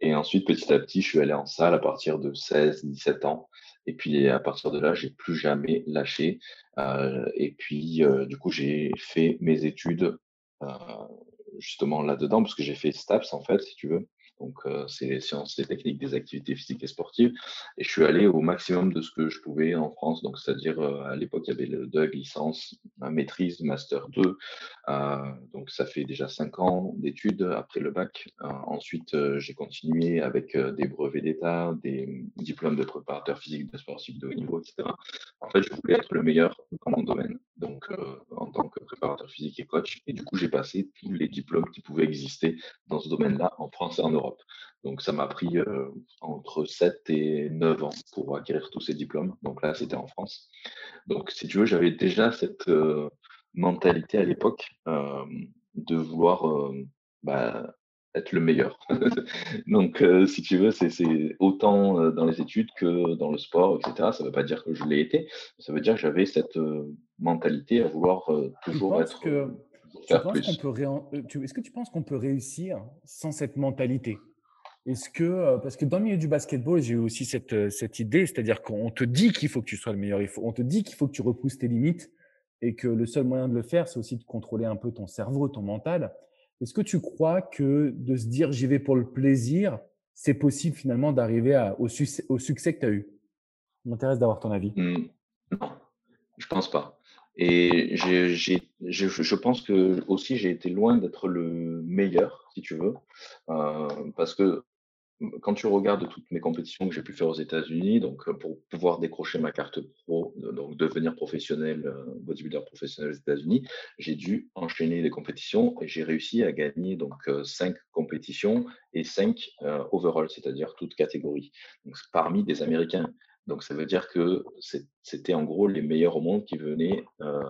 Et ensuite, petit à petit, je suis allé en salle à partir de 16, 17 ans. Et puis à partir de là, j'ai plus jamais lâché. Euh, et puis euh, du coup, j'ai fait mes études euh, justement là-dedans, parce que j'ai fait STAPS en fait, si tu veux. Donc, euh, c'est les sciences et techniques des activités physiques et sportives. Et je suis allé au maximum de ce que je pouvais en France. Donc, c'est-à-dire, euh, à l'époque, il y avait le DUG, licence, maîtrise, master 2. Euh, donc, ça fait déjà cinq ans d'études après le bac. ensuite, j'ai continué avec des brevets d'État, des diplômes de préparateur physique de sportif de haut niveau, etc. En fait, je voulais être le meilleur dans mon domaine. Donc, en tant que préparateur physique et coach. Et du coup, j'ai passé tous les diplômes qui pouvaient exister dans ce domaine-là en France et en Europe. Donc ça m'a pris euh, entre 7 et 9 ans pour acquérir tous ces diplômes. Donc là, c'était en France. Donc si tu veux, j'avais déjà cette euh, mentalité à l'époque euh, de vouloir bah, être le meilleur. Donc si tu veux, c'est autant dans les études que dans le sport, etc. Ça ne veut pas dire que je l'ai été, ça veut dire que j'avais cette mentalité à vouloir toujours être... Que... Est-ce que tu penses qu'on peut réussir sans cette mentalité? Est-ce que, euh, parce que dans le milieu du basketball, j'ai eu aussi cette, euh, cette idée, c'est-à-dire qu'on te dit qu'il faut que tu sois le meilleur, il faut, on te dit qu'il faut que tu repousses tes limites et que le seul moyen de le faire, c'est aussi de contrôler un peu ton cerveau, ton mental. Est-ce que tu crois que de se dire j'y vais pour le plaisir, c'est possible finalement d'arriver au, succès, que tu as eu? Ça m'intéresse d'avoir ton avis. Mmh. non, je pense pas. Et je pense que aussi j'ai été loin d'être le meilleur, si tu veux, euh, parce que quand tu regardes toutes mes compétitions que j'ai pu faire aux États-Unis, donc pour pouvoir décrocher ma carte pro, donc devenir professionnel, bodybuilder professionnel aux États-Unis, j'ai dû enchaîner les compétitions et j'ai réussi à gagner donc cinq compétitions et cinq overall, c'est-à-dire toutes catégories. Donc parmi des Américains. Donc ça veut dire que c'était en gros les meilleurs au monde qui venaient, euh,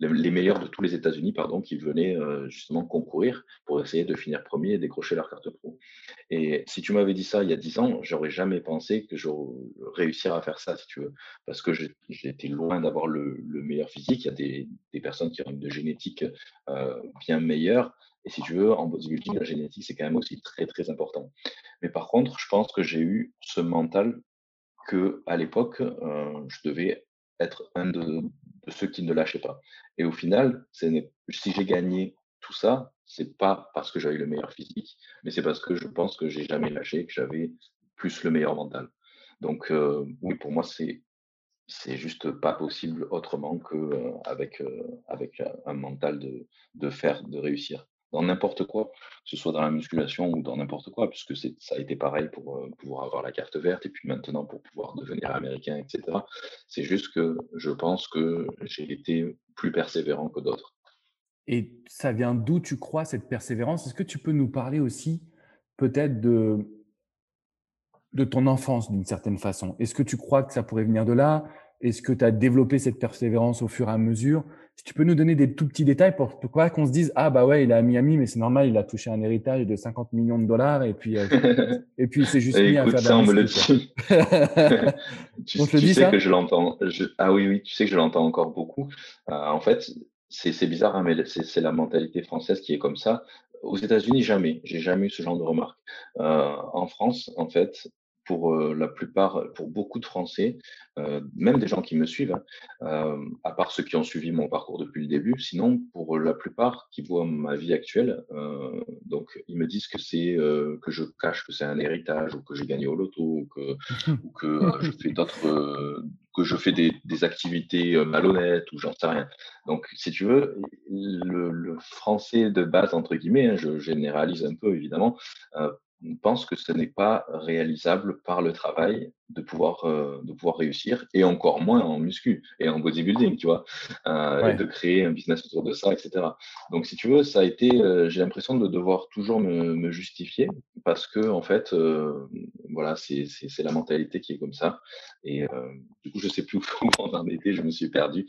les meilleurs de tous les États-Unis, pardon, qui venaient euh, justement concourir pour essayer de finir premier et décrocher leur carte pro. Et si tu m'avais dit ça il y a dix ans, j'aurais jamais pensé que je réussirais à faire ça, si tu veux, parce que j'étais loin d'avoir le, meilleur physique. Il y a des, des personnes qui ont une génétique euh, bien meilleure. Et si tu veux, en bodybuilding, la génétique, c'est quand même aussi très, très important. Mais par contre, je pense que j'ai eu ce mental que à l'époque, euh, je devais être un de, ceux qui ne lâchaient pas. Et au final, si j'ai gagné tout ça, c'est pas parce que j'avais le meilleur physique, mais c'est parce que je pense que j'ai jamais lâché, que j'avais plus le meilleur mental. Donc euh, oui, pour moi, c'est c'est juste pas possible autrement qu'avec euh, avec, un mental de faire, de réussir dans n'importe quoi, que ce soit dans la musculation ou dans n'importe quoi, puisque ça a été pareil pour euh, pouvoir avoir la carte verte et puis maintenant pour pouvoir devenir américain, etc. C'est juste que je pense que j'ai été plus persévérant que d'autres. Et ça vient d'où tu crois cette persévérance? Est-ce que tu peux nous parler aussi peut-être de, de ton enfance d'une certaine façon? Est-ce que tu crois que ça pourrait venir de là? Est-ce que tu as développé cette persévérance au fur et à mesure? Si tu peux nous donner des tout petits détails pour, pourquoi qu'on se dise ah bah ouais il est à Miami mais c'est normal il a touché un héritage de 50 millions de dollars et puis euh, et puis c'est juste mis à faire ça, on me le dit. tu, on te dit sais que je l'entends. Ah oui oui tu sais que je l'entends encore beaucoup. Euh, en fait c'est bizarre hein, mais c'est la mentalité française qui est comme ça. Aux États-Unis jamais j'ai jamais eu ce genre de remarque. Euh, en France en fait pour euh, la plupart, pour beaucoup de Français, euh, même des gens qui me suivent, hein, euh, à part ceux qui ont suivi mon parcours depuis le début, sinon pour la plupart qui voient ma vie actuelle, donc ils me disent que c'est que je cache que c'est un héritage ou que j'ai gagné au loto ou que, ou que je fais d'autres que je fais des, des activités malhonnêtes ou j'en sais rien. Donc, si tu veux, le, le, français de base, entre guillemets, hein, je généralise un peu évidemment, pense que ce n'est pas réalisable par le travail de pouvoir, euh, de pouvoir réussir, et encore moins en muscu et en bodybuilding, tu vois, euh, et de créer un business autour de ça, etc. Donc, si tu veux, ça a été, euh, j'ai l'impression de devoir toujours me, me, justifier parce que, en fait, voilà, c'est la mentalité qui est comme ça. Et du coup, je sais plus où on en était, je me suis perdu.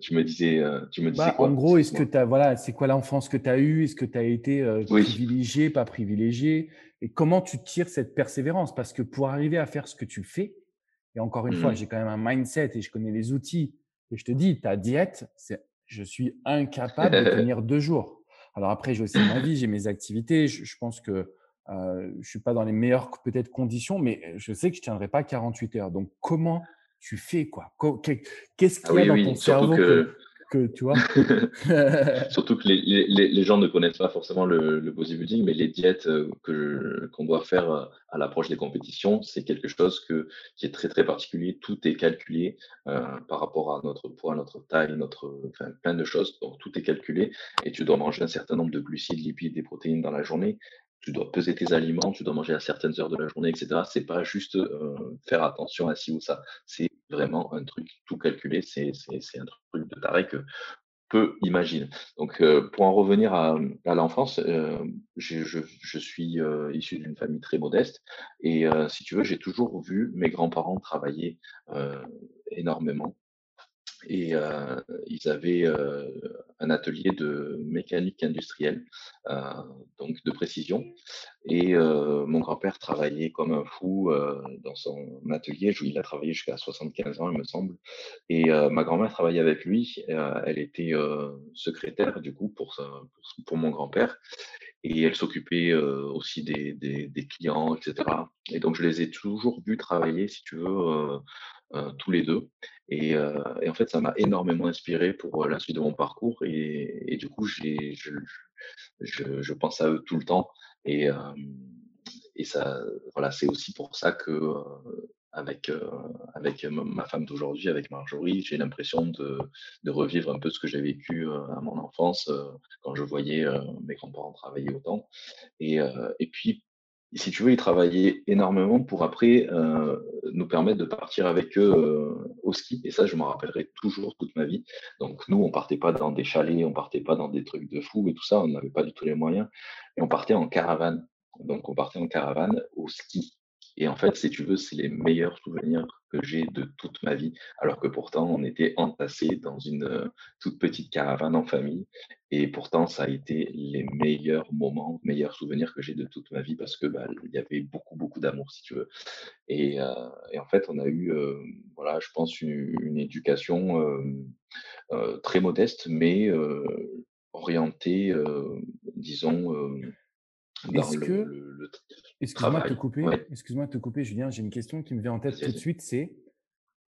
tu me disais, tu me disais bah, quoi? En gros, est-ce que tu voilà, c'est quoi l'enfance que tu as eue? Est-ce que tu as été privilégié, pas privilégié? Et comment tu tires cette persévérance? Parce que pour arriver à faire ce que tu fais, et encore une fois, mmh. j'ai quand même un mindset et je connais les outils, et je te dis, ta diète, c'est, je suis incapable de tenir deux jours. Alors après, j'ai aussi ma vie, j'ai mes activités. Je, pense que euh, je ne suis pas dans les meilleures peut-être conditions, mais je sais que je ne tiendrai pas 48 heures. Donc, comment tu fais quoi? Qu'est-ce qu'il y a ah dans ton cerveau que tu vois. Surtout que les, les, les, gens ne connaissent pas forcément le, le bodybuilding, mais les diètes euh, que qu'on doit faire euh, à l'approche des compétitions, c'est quelque chose que, qui est très très particulier. Tout est calculé euh, par rapport à notre poids, notre taille, notre, enfin, plein de choses. Donc tout est calculé et tu dois manger un certain nombre de glucides, lipides et protéines dans la journée tu dois peser tes aliments, tu dois manger à certaines heures de la journée, etc. C'est pas juste faire attention à ci ou ça. C'est vraiment un truc tout calculé. C'est un truc de taré que peu imagine. Donc, pour en revenir à, l'enfance, je, je, je, suis issu d'une famille très modeste et si tu veux, j'ai toujours vu mes grands-parents travailler énormément et euh, ils avaient euh, un atelier de mécanique industrielle, euh, donc de précision. Et mon grand-père travaillait comme un fou dans son atelier. Il a travaillé jusqu'à 75 ans, il me semble. Et ma grand-mère travaillait avec lui. elle était secrétaire, du coup, pour, mon grand-père. Et elle s'occupait aussi des, clients, etc. Et donc, je les ai toujours vus travailler, si tu veux, tous les deux. Et, et, en fait, ça m'a énormément inspiré pour la suite de mon parcours. Et, du coup, je, pense à eux tout le temps. Et, ça, voilà, c'est aussi pour ça que avec, avec ma femme d'aujourd'hui, avec Marjorie, j'ai l'impression de, de, revivre un peu ce que j'ai vécu à mon enfance quand je voyais mes grands-parents travailler autant. Et, et puis, si tu veux, ils travaillaient énormément pour après euh, nous permettre de partir avec eux euh, au ski. Et ça, je m'en rappellerai toujours toute ma vie. Donc nous, on partait pas dans des chalets, on partait pas dans des trucs de fou et tout ça. On n'avait pas du tout les moyens. Et on partait en caravane. Donc on partait en caravane au ski. Et en fait, si tu veux, c'est les meilleurs souvenirs que j'ai de toute ma vie, alors que pourtant, on était entassés dans une euh, toute petite caravane en famille. Et pourtant, ça a été les meilleurs moments, meilleurs souvenirs que j'ai de toute ma vie, parce que bah, il y avait beaucoup, beaucoup d'amour, si tu veux. Et, euh, en fait, on a eu, euh, voilà, je pense, une, éducation très modeste, mais orientée, disons, est-ce que, excuse-moi de te couper, excuse-moi de te couper, Julien, j'ai une question qui me vient en tête tout de suite, c'est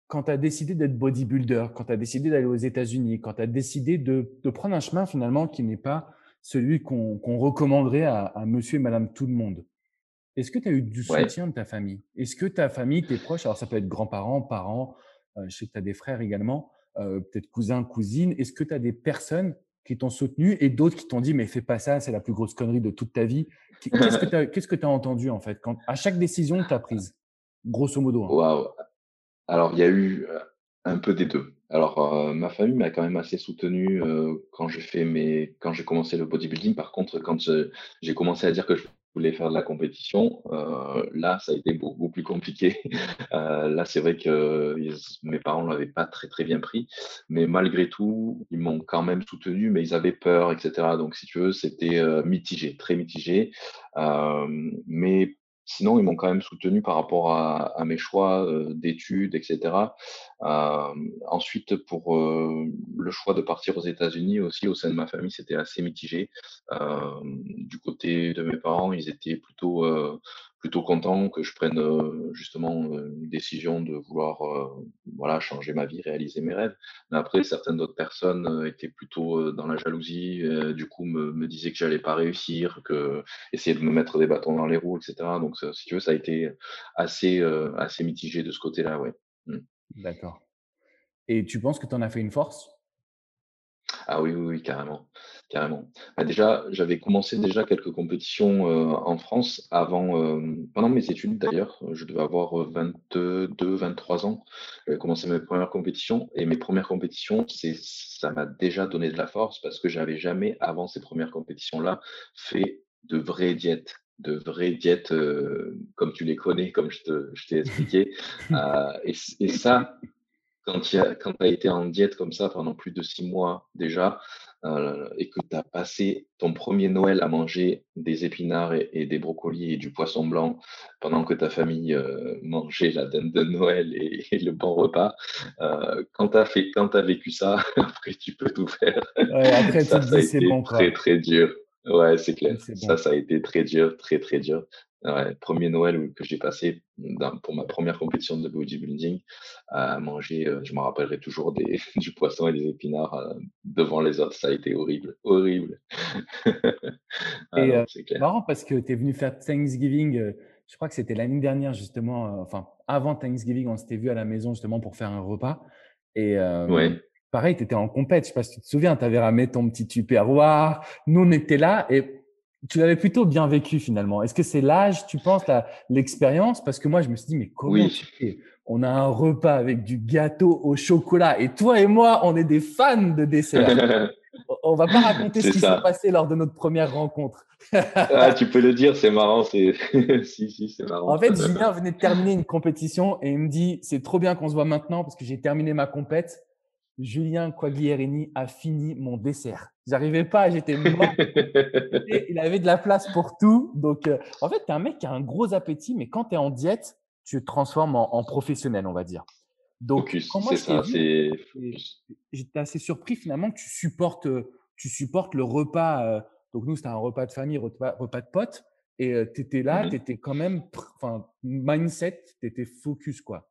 quand tu as décidé d'être bodybuilder, quand tu as décidé d'aller aux États-Unis, quand tu as décidé de, de, prendre un chemin finalement qui n'est pas celui qu'on recommanderait à, à, monsieur et madame tout le monde, est-ce que tu as eu du soutien de ta famille? Est-ce que ta famille, tes proches, alors ça peut être grands-parents, parents, euh, je sais que tu as des frères également, euh, peut-être cousins, cousines, est-ce que tu as des personnes qui t'ont soutenu et d'autres qui t'ont dit mais fais pas ça, c'est la plus grosse connerie de toute ta vie. Qu'est-ce que tu as, entendu en fait quand, à chaque décision que tu as prise, grosso modo hein? Waouh Alors il y a eu euh, un peu des deux. Alors euh, ma famille m'a quand même assez soutenu euh, quand j'ai fait mes quand j'ai commencé le bodybuilding. Par contre, quand j'ai commencé à dire que je voulais faire de la compétition, euh, là, ça a été beaucoup plus compliqué. Euh, là, c'est vrai que mes parents l'avaient pas très très bien pris, mais malgré tout, ils m'ont quand même soutenu, mais ils avaient peur, etc. Donc, si tu veux, c'était euh, mitigé, très mitigé. Euh, mais Sinon, ils m'ont quand même soutenu par rapport à, à mes choix euh, d'études, etc. Euh, ensuite, pour euh, le choix de partir aux États-Unis aussi, au sein de ma famille, c'était assez mitigé. Euh, du côté de mes parents, ils étaient plutôt plutôt content que je prenne euh, justement euh, une décision de vouloir euh, voilà changer ma vie, réaliser mes rêves. Mais après, certaines autres personnes étaient plutôt dans la jalousie, du coup me, me disaient que j'allais pas réussir, que essayer de me mettre des bâtons dans les roues, etc. Donc si tu veux, ça a été assez assez mitigé de ce côté-là, ouais. Mmh. D'accord. Et tu penses que tu en as fait une force? Ah oui, oui, oui, carrément, carrément. Bah, déjà, j'avais commencé déjà quelques compétitions en France avant, pendant mes études d'ailleurs. Je devais avoir 22, 23 ans. J'avais commencé mes premières compétitions et mes premières compétitions, ça m'a déjà donné de la force parce que j'avais jamais, avant ces premières compétitions-là, fait de vraies diètes de vraies diètes euh, comme tu les connais, comme je, te, je t'ai expliqué. et, et, ça, quand tu as été en diète comme ça pendant plus de six mois déjà, euh, et que tu as passé ton premier Noël à manger des épinards et, des brocolis et du poisson blanc pendant que ta famille euh, mangeait la dinde de Noël et, le bon repas, quand tu as, vécu ça, après tu peux tout faire. après, ça, ça a été très très dur. Ouais, c'est clair. Ça, ça a été très dur, très très dur. Ouais, premier Noël que j'ai passé pour ma première compétition de bodybuilding à manger, euh, je me rappellerai toujours des, du poisson et des épinards euh, devant les autres. Ça a été horrible, horrible. et euh, c'est marrant parce que tu es venu faire Thanksgiving, je crois que c'était l'année dernière justement, enfin avant Thanksgiving, on s'était vu à la maison justement pour faire un repas. Et pareil, tu étais en compète, je sais pas si tu te souviens, tu avais ramené ton petit tupperware, nous on était là et tu l'avais plutôt bien vécu finalement. Est-ce que c'est l'âge, tu penses, l'expérience? Parce que moi, je me suis dit, mais comment oui. On a un repas avec du gâteau au chocolat et toi et moi, on est des fans de dessert. on va pas raconter ce qui s'est passé lors de notre première rencontre. ah, tu peux le dire, c'est marrant. si, si, c'est marrant. En fait, Julien venait de terminer une compétition et il me dit, c'est trop bien qu'on se voit maintenant parce que j'ai terminé ma compète. Julien Quaglierini a fini mon dessert. J'arrivais pas, j'étais mort. il avait de la place pour tout. Donc, euh, en fait, tu es un mec qui a un gros appétit, mais quand tu es en diète, tu te transformes en, professionnel, on va dire. Donc, c'est ça. J'étais assez surpris finalement que tu supportes, tu supportes le repas. Euh, donc, nous, c'était un repas de famille, repas, repas de potes. Et euh, tu étais là, mmh tu étais quand même, enfin, mindset, tu étais focus, quoi.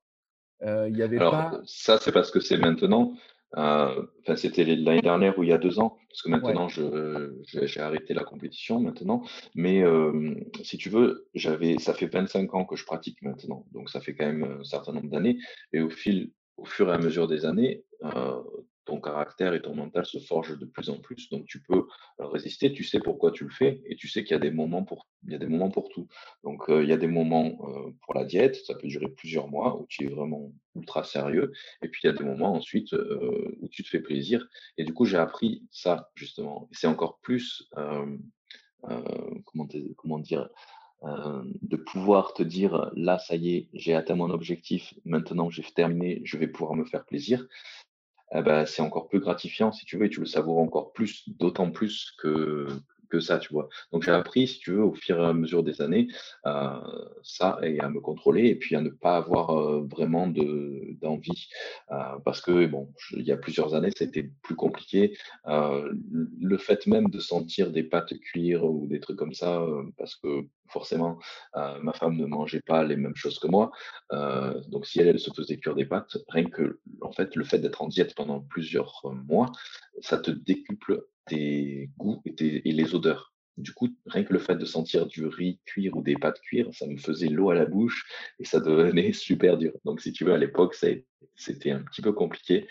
Il y avait pas... Ça, c'est parce que c'est maintenant. Euh, enfin, c'était l'année dernière ou il y a deux ans, parce que maintenant j'ai arrêté la compétition maintenant. Mais euh, si tu veux, j'avais, ça fait 25 ans que je pratique maintenant, donc ça fait quand même un certain nombre d'années. Et au fil, au fur et à mesure des années, euh, ton caractère et ton mental se forgent de plus en plus. Donc tu peux euh, résister, tu sais pourquoi tu le fais et tu sais qu'il y a des moments pour il y a des moments pour tout. Donc euh, il y a des moments euh, pour la diète, ça peut durer plusieurs mois où tu es vraiment ultra sérieux et puis il y a des moments ensuite où tu te fais plaisir et du coup j'ai appris ça justement. C'est encore plus comment dire de pouvoir te dire là ça y est j'ai atteint mon objectif maintenant j'ai terminé je vais pouvoir me faire plaisir eh ben, c'est encore plus gratifiant, si tu veux, et tu le savoures encore plus, d'autant plus que, que ça, tu vois. Donc j'ai appris, si tu veux, au fur et à mesure des années, euh, ça et à me contrôler et puis à ne pas avoir euh, vraiment de d'envie, euh, parce que bon, il y a plusieurs années, c'était plus compliqué. le fait même de sentir des pâtes cuire ou des trucs comme ça, parce que forcément, ma femme ne mangeait pas les mêmes choses que moi. donc si elle, se faisait cuire des pâtes, rien que en fait le fait d'être en diète pendant plusieurs mois, ça te décuple tes goûts et, et, les odeurs. Du coup, rien que le fait de sentir du riz cuire ou des pâtes cuire, ça me faisait l'eau à la bouche et ça devenait super dur. Donc, si tu veux, à l'époque, c'était un petit peu compliqué.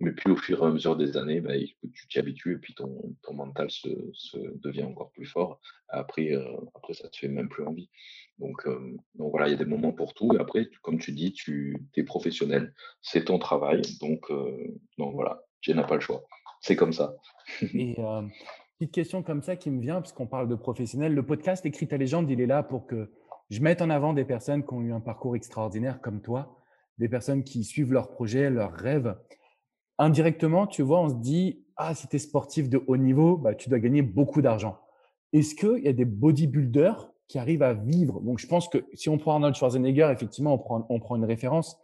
Mais puis, au fur et à mesure des années, bah, tu t'y habitues et puis ton, ton mental se, se, devient encore plus fort. Après, euh, après, ça te fait même plus envie. Donc, euh, donc voilà, il y a des moments pour tout. Et après, comme tu dis, tu es professionnel. C'est ton travail. Donc, euh, donc voilà, tu n'as pas le choix. C'est comme ça. Et petite question comme ça qui me vient, puisqu'on parle de professionnels. Le podcast Écrit ta légende, il est là pour que je mette en avant des personnes qui ont eu un parcours extraordinaire comme toi, des personnes qui suivent leurs projets, leurs rêves. Indirectement, tu vois, on se dit, ah, si tu es sportif de haut niveau, bah, tu dois gagner beaucoup d'argent. Est-ce qu'il y a des bodybuilders qui arrivent à vivre? Donc, je pense que si on prend Arnold Schwarzenegger, effectivement, on prend, on prend une référence.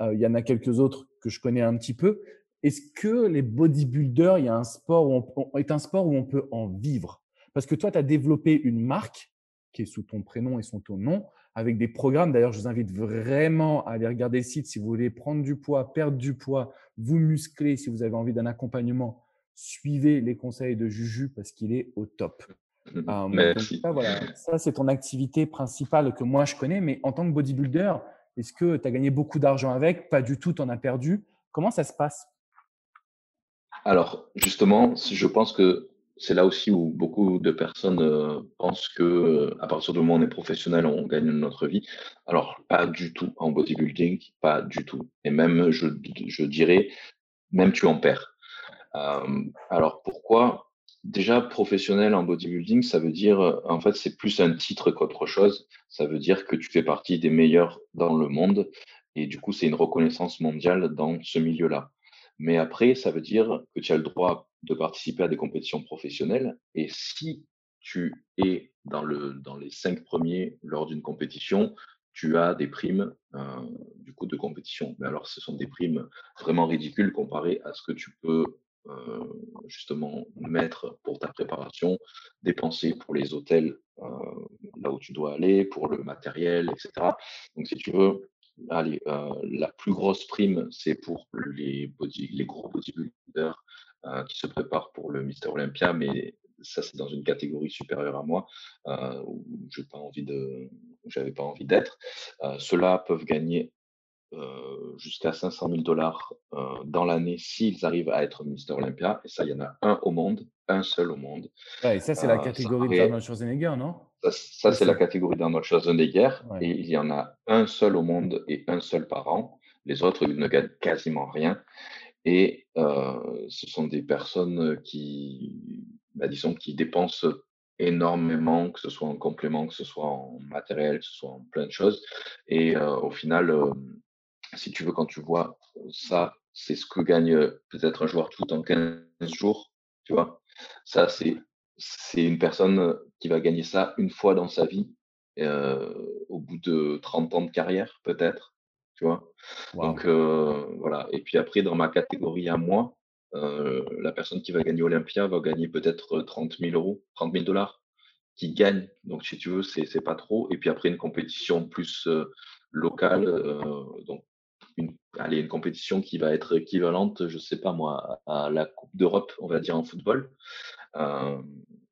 Euh, il y en a quelques autres que je connais un petit peu. Est-ce que les bodybuilders, il y a un sport où on, est un sport où on peut en vivre? Parce que toi, tu as développé une marque qui est sous ton prénom et sous ton nom, avec des programmes. D'ailleurs, je vous invite vraiment à aller regarder le site si vous voulez prendre du poids, perdre du poids, vous muscler, si vous avez envie d'un accompagnement. Suivez les conseils de Juju parce qu'il est au top. Euh, Merci. ça, voilà, ça c'est ton activité principale que moi je connais. Mais en tant que bodybuilder, est-ce que tu as gagné beaucoup d'argent avec? Pas du tout, tu en as perdu. Comment ça se passe? Alors, justement, je pense que c'est là aussi où beaucoup de personnes euh, pensent que euh, à partir du moment où on est professionnel, on gagne notre vie. Alors, pas du tout en bodybuilding, pas du tout. Et même, je, dirais, même tu en perds. Euh, alors, pourquoi? Déjà, professionnel en bodybuilding, ça veut dire, en fait, c'est plus un titre qu'autre chose. Ça veut dire que tu fais partie des meilleurs dans le monde. Et du coup, c'est une reconnaissance mondiale dans ce milieu-là. Mais après, ça veut dire que tu as le droit de participer à des compétitions professionnelles. Et si tu es dans, le, dans les cinq premiers lors d'une compétition, tu as des primes euh, du coup de compétition. Mais alors, ce sont des primes vraiment ridicules comparées à ce que tu peux euh, justement mettre pour ta préparation, dépenser pour les hôtels euh, là où tu dois aller, pour le matériel, etc. Donc, si tu veux, allez, la plus grosse prime, c'est pour les, les gros bodybuilders qui se prépare pour le Mister Olympia, mais ça c'est dans une catégorie supérieure à moi euh, où je pas envie de, j'avais pas envie d'être. Euh, ceux-là peuvent gagner jusqu'à 500 000 dollars dans l'année s'ils arrivent à être Mister Olympia. Et ça, il y en a un au monde, un seul au monde. et ça, c'est la catégorie d'Arnold Schwarzenegger, non? Ça, c'est la catégorie d'Arnold Schwarzenegger. Et il y en a un seul au monde et un seul par an. Les autres, ils ne gagnent quasiment rien. Et ce sont des personnes qui, bah, disons, qui dépensent énormément, que ce soit en complément, que ce soit en matériel, que ce soit en plein de choses. Et au final, si tu veux, quand tu vois ça, c'est ce que gagne peut-être un joueur tout en 15 jours, tu vois. Ça, c'est c'est une personne qui va gagner ça une fois dans sa vie, au bout de 30 ans de carrière, peut-être tu vois? Donc euh, voilà. Et puis après, dans ma catégorie à moi, euh, la personne qui va gagner Olympia va gagner peut-être 30 000 euros, 30 000 dollars, qui gagne. Donc si tu veux, c'est pas trop. Et puis après, une compétition plus euh, locale, donc une, allez, une compétition qui va être équivalente, je sais pas moi, à la Coupe d'Europe, on va dire en football.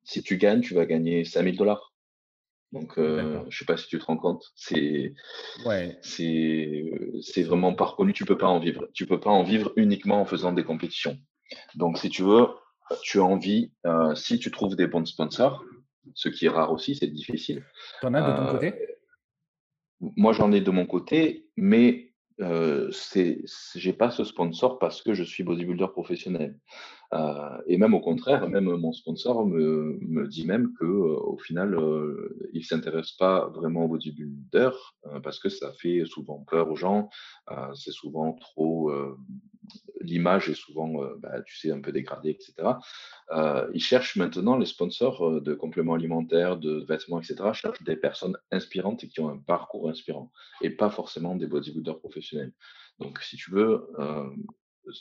si tu gagnes, tu vas gagner 5 000 dollars. Donc, euh, je sais pas si tu te rends compte, c'est ouais. c'est vraiment pas reconnu. Tu peux pas en vivre. Tu peux pas en vivre uniquement en faisant des compétitions. Donc, si tu veux, tu as envie, euh, si tu trouves des bons sponsors, ce qui est rare aussi, c'est difficile. Tu en as de ton euh, côté? Moi, j'en ai de mon côté, mais euh, j'ai pas ce sponsor parce que je suis bodybuilder professionnel. Et même au contraire, même mon sponsor me, dit même que au final, euh, il s'intéresse pas vraiment au bodybuilder parce que ça fait souvent peur aux gens. c'est souvent trop l'image est souvent, euh, bah, tu sais, un peu dégradée, etc. Euh, ils cherchent maintenant les sponsors euh, de compléments alimentaires, de vêtements, etc. cherchent des personnes inspirantes et qui ont un parcours inspirant et pas forcément des bodybuilders professionnels. Donc, si tu veux,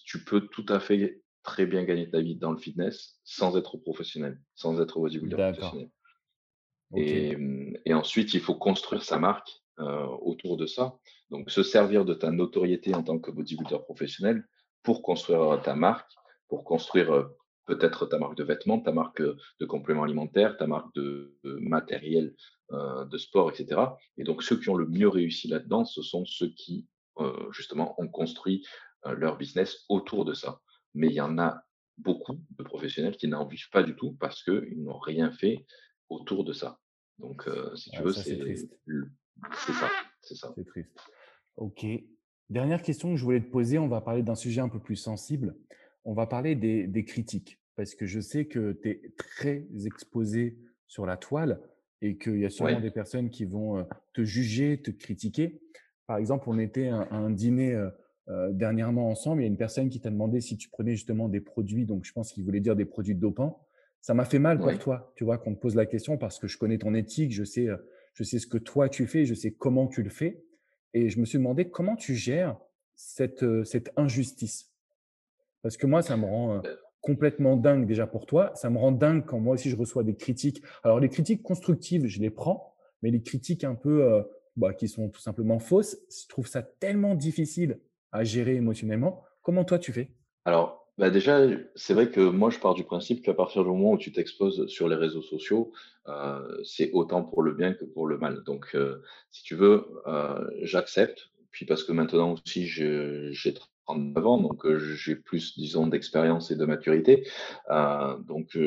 tu peux tout à fait très bien gagner ta vie dans le fitness sans être professionnel, sans être bodybuilder professionnel. Et, et, ensuite, il faut construire sa marque autour de ça. Donc, se servir de ta notoriété en tant que bodybuilder professionnel pour construire ta marque, pour construire euh, peut-être ta marque de vêtements, ta marque euh, de compléments alimentaires, ta marque de, matériel euh, de sport, etc. Et donc, ceux qui ont le mieux réussi là-dedans, ce sont ceux qui, justement, ont construit leur business autour de ça. Mais il y en a beaucoup de professionnels qui n'en vivent pas du tout parce qu'ils n'ont rien fait autour de ça. Donc, si tu veux, c'est ça. C'est ça. C'est triste. Ok. Dernière question que je voulais te poser, on va parler d'un sujet un peu plus sensible. On va parler des, critiques, parce que je sais que tu es très exposé sur la toile et qu'il y a sûrement des personnes qui vont euh, te juger, te critiquer. Par exemple, on était à un, dîner euh, euh, dernièrement ensemble, il y a une personne qui t'a demandé si tu prenais justement des produits, donc je pense qu'il voulait dire des produits dopants. Ça m'a fait mal pour toi, tu vois, qu'on te pose la question parce que je connais ton éthique, je sais, je sais ce que toi tu fais, je sais comment tu le fais. Et je me suis demandé comment tu gères cette, euh, cette injustice. Parce que moi, ça me rend euh, complètement dingue déjà pour toi. Ça me rend dingue quand moi aussi je reçois des critiques. Alors les critiques constructives, je les prends, mais les critiques un peu euh, bah, qui sont tout simplement fausses, je trouve ça tellement difficile à gérer émotionnellement. Comment toi tu fais? Alors bah déjà, c'est vrai que moi je pars du principe qu'à partir du moment où tu t'exposes sur les réseaux sociaux, c'est autant pour le bien que pour le mal. Donc si tu veux, j'accepte. Puis parce que maintenant aussi j'ai 39 ans, donc j'ai plus, disons, d'expérience et de maturité. donc,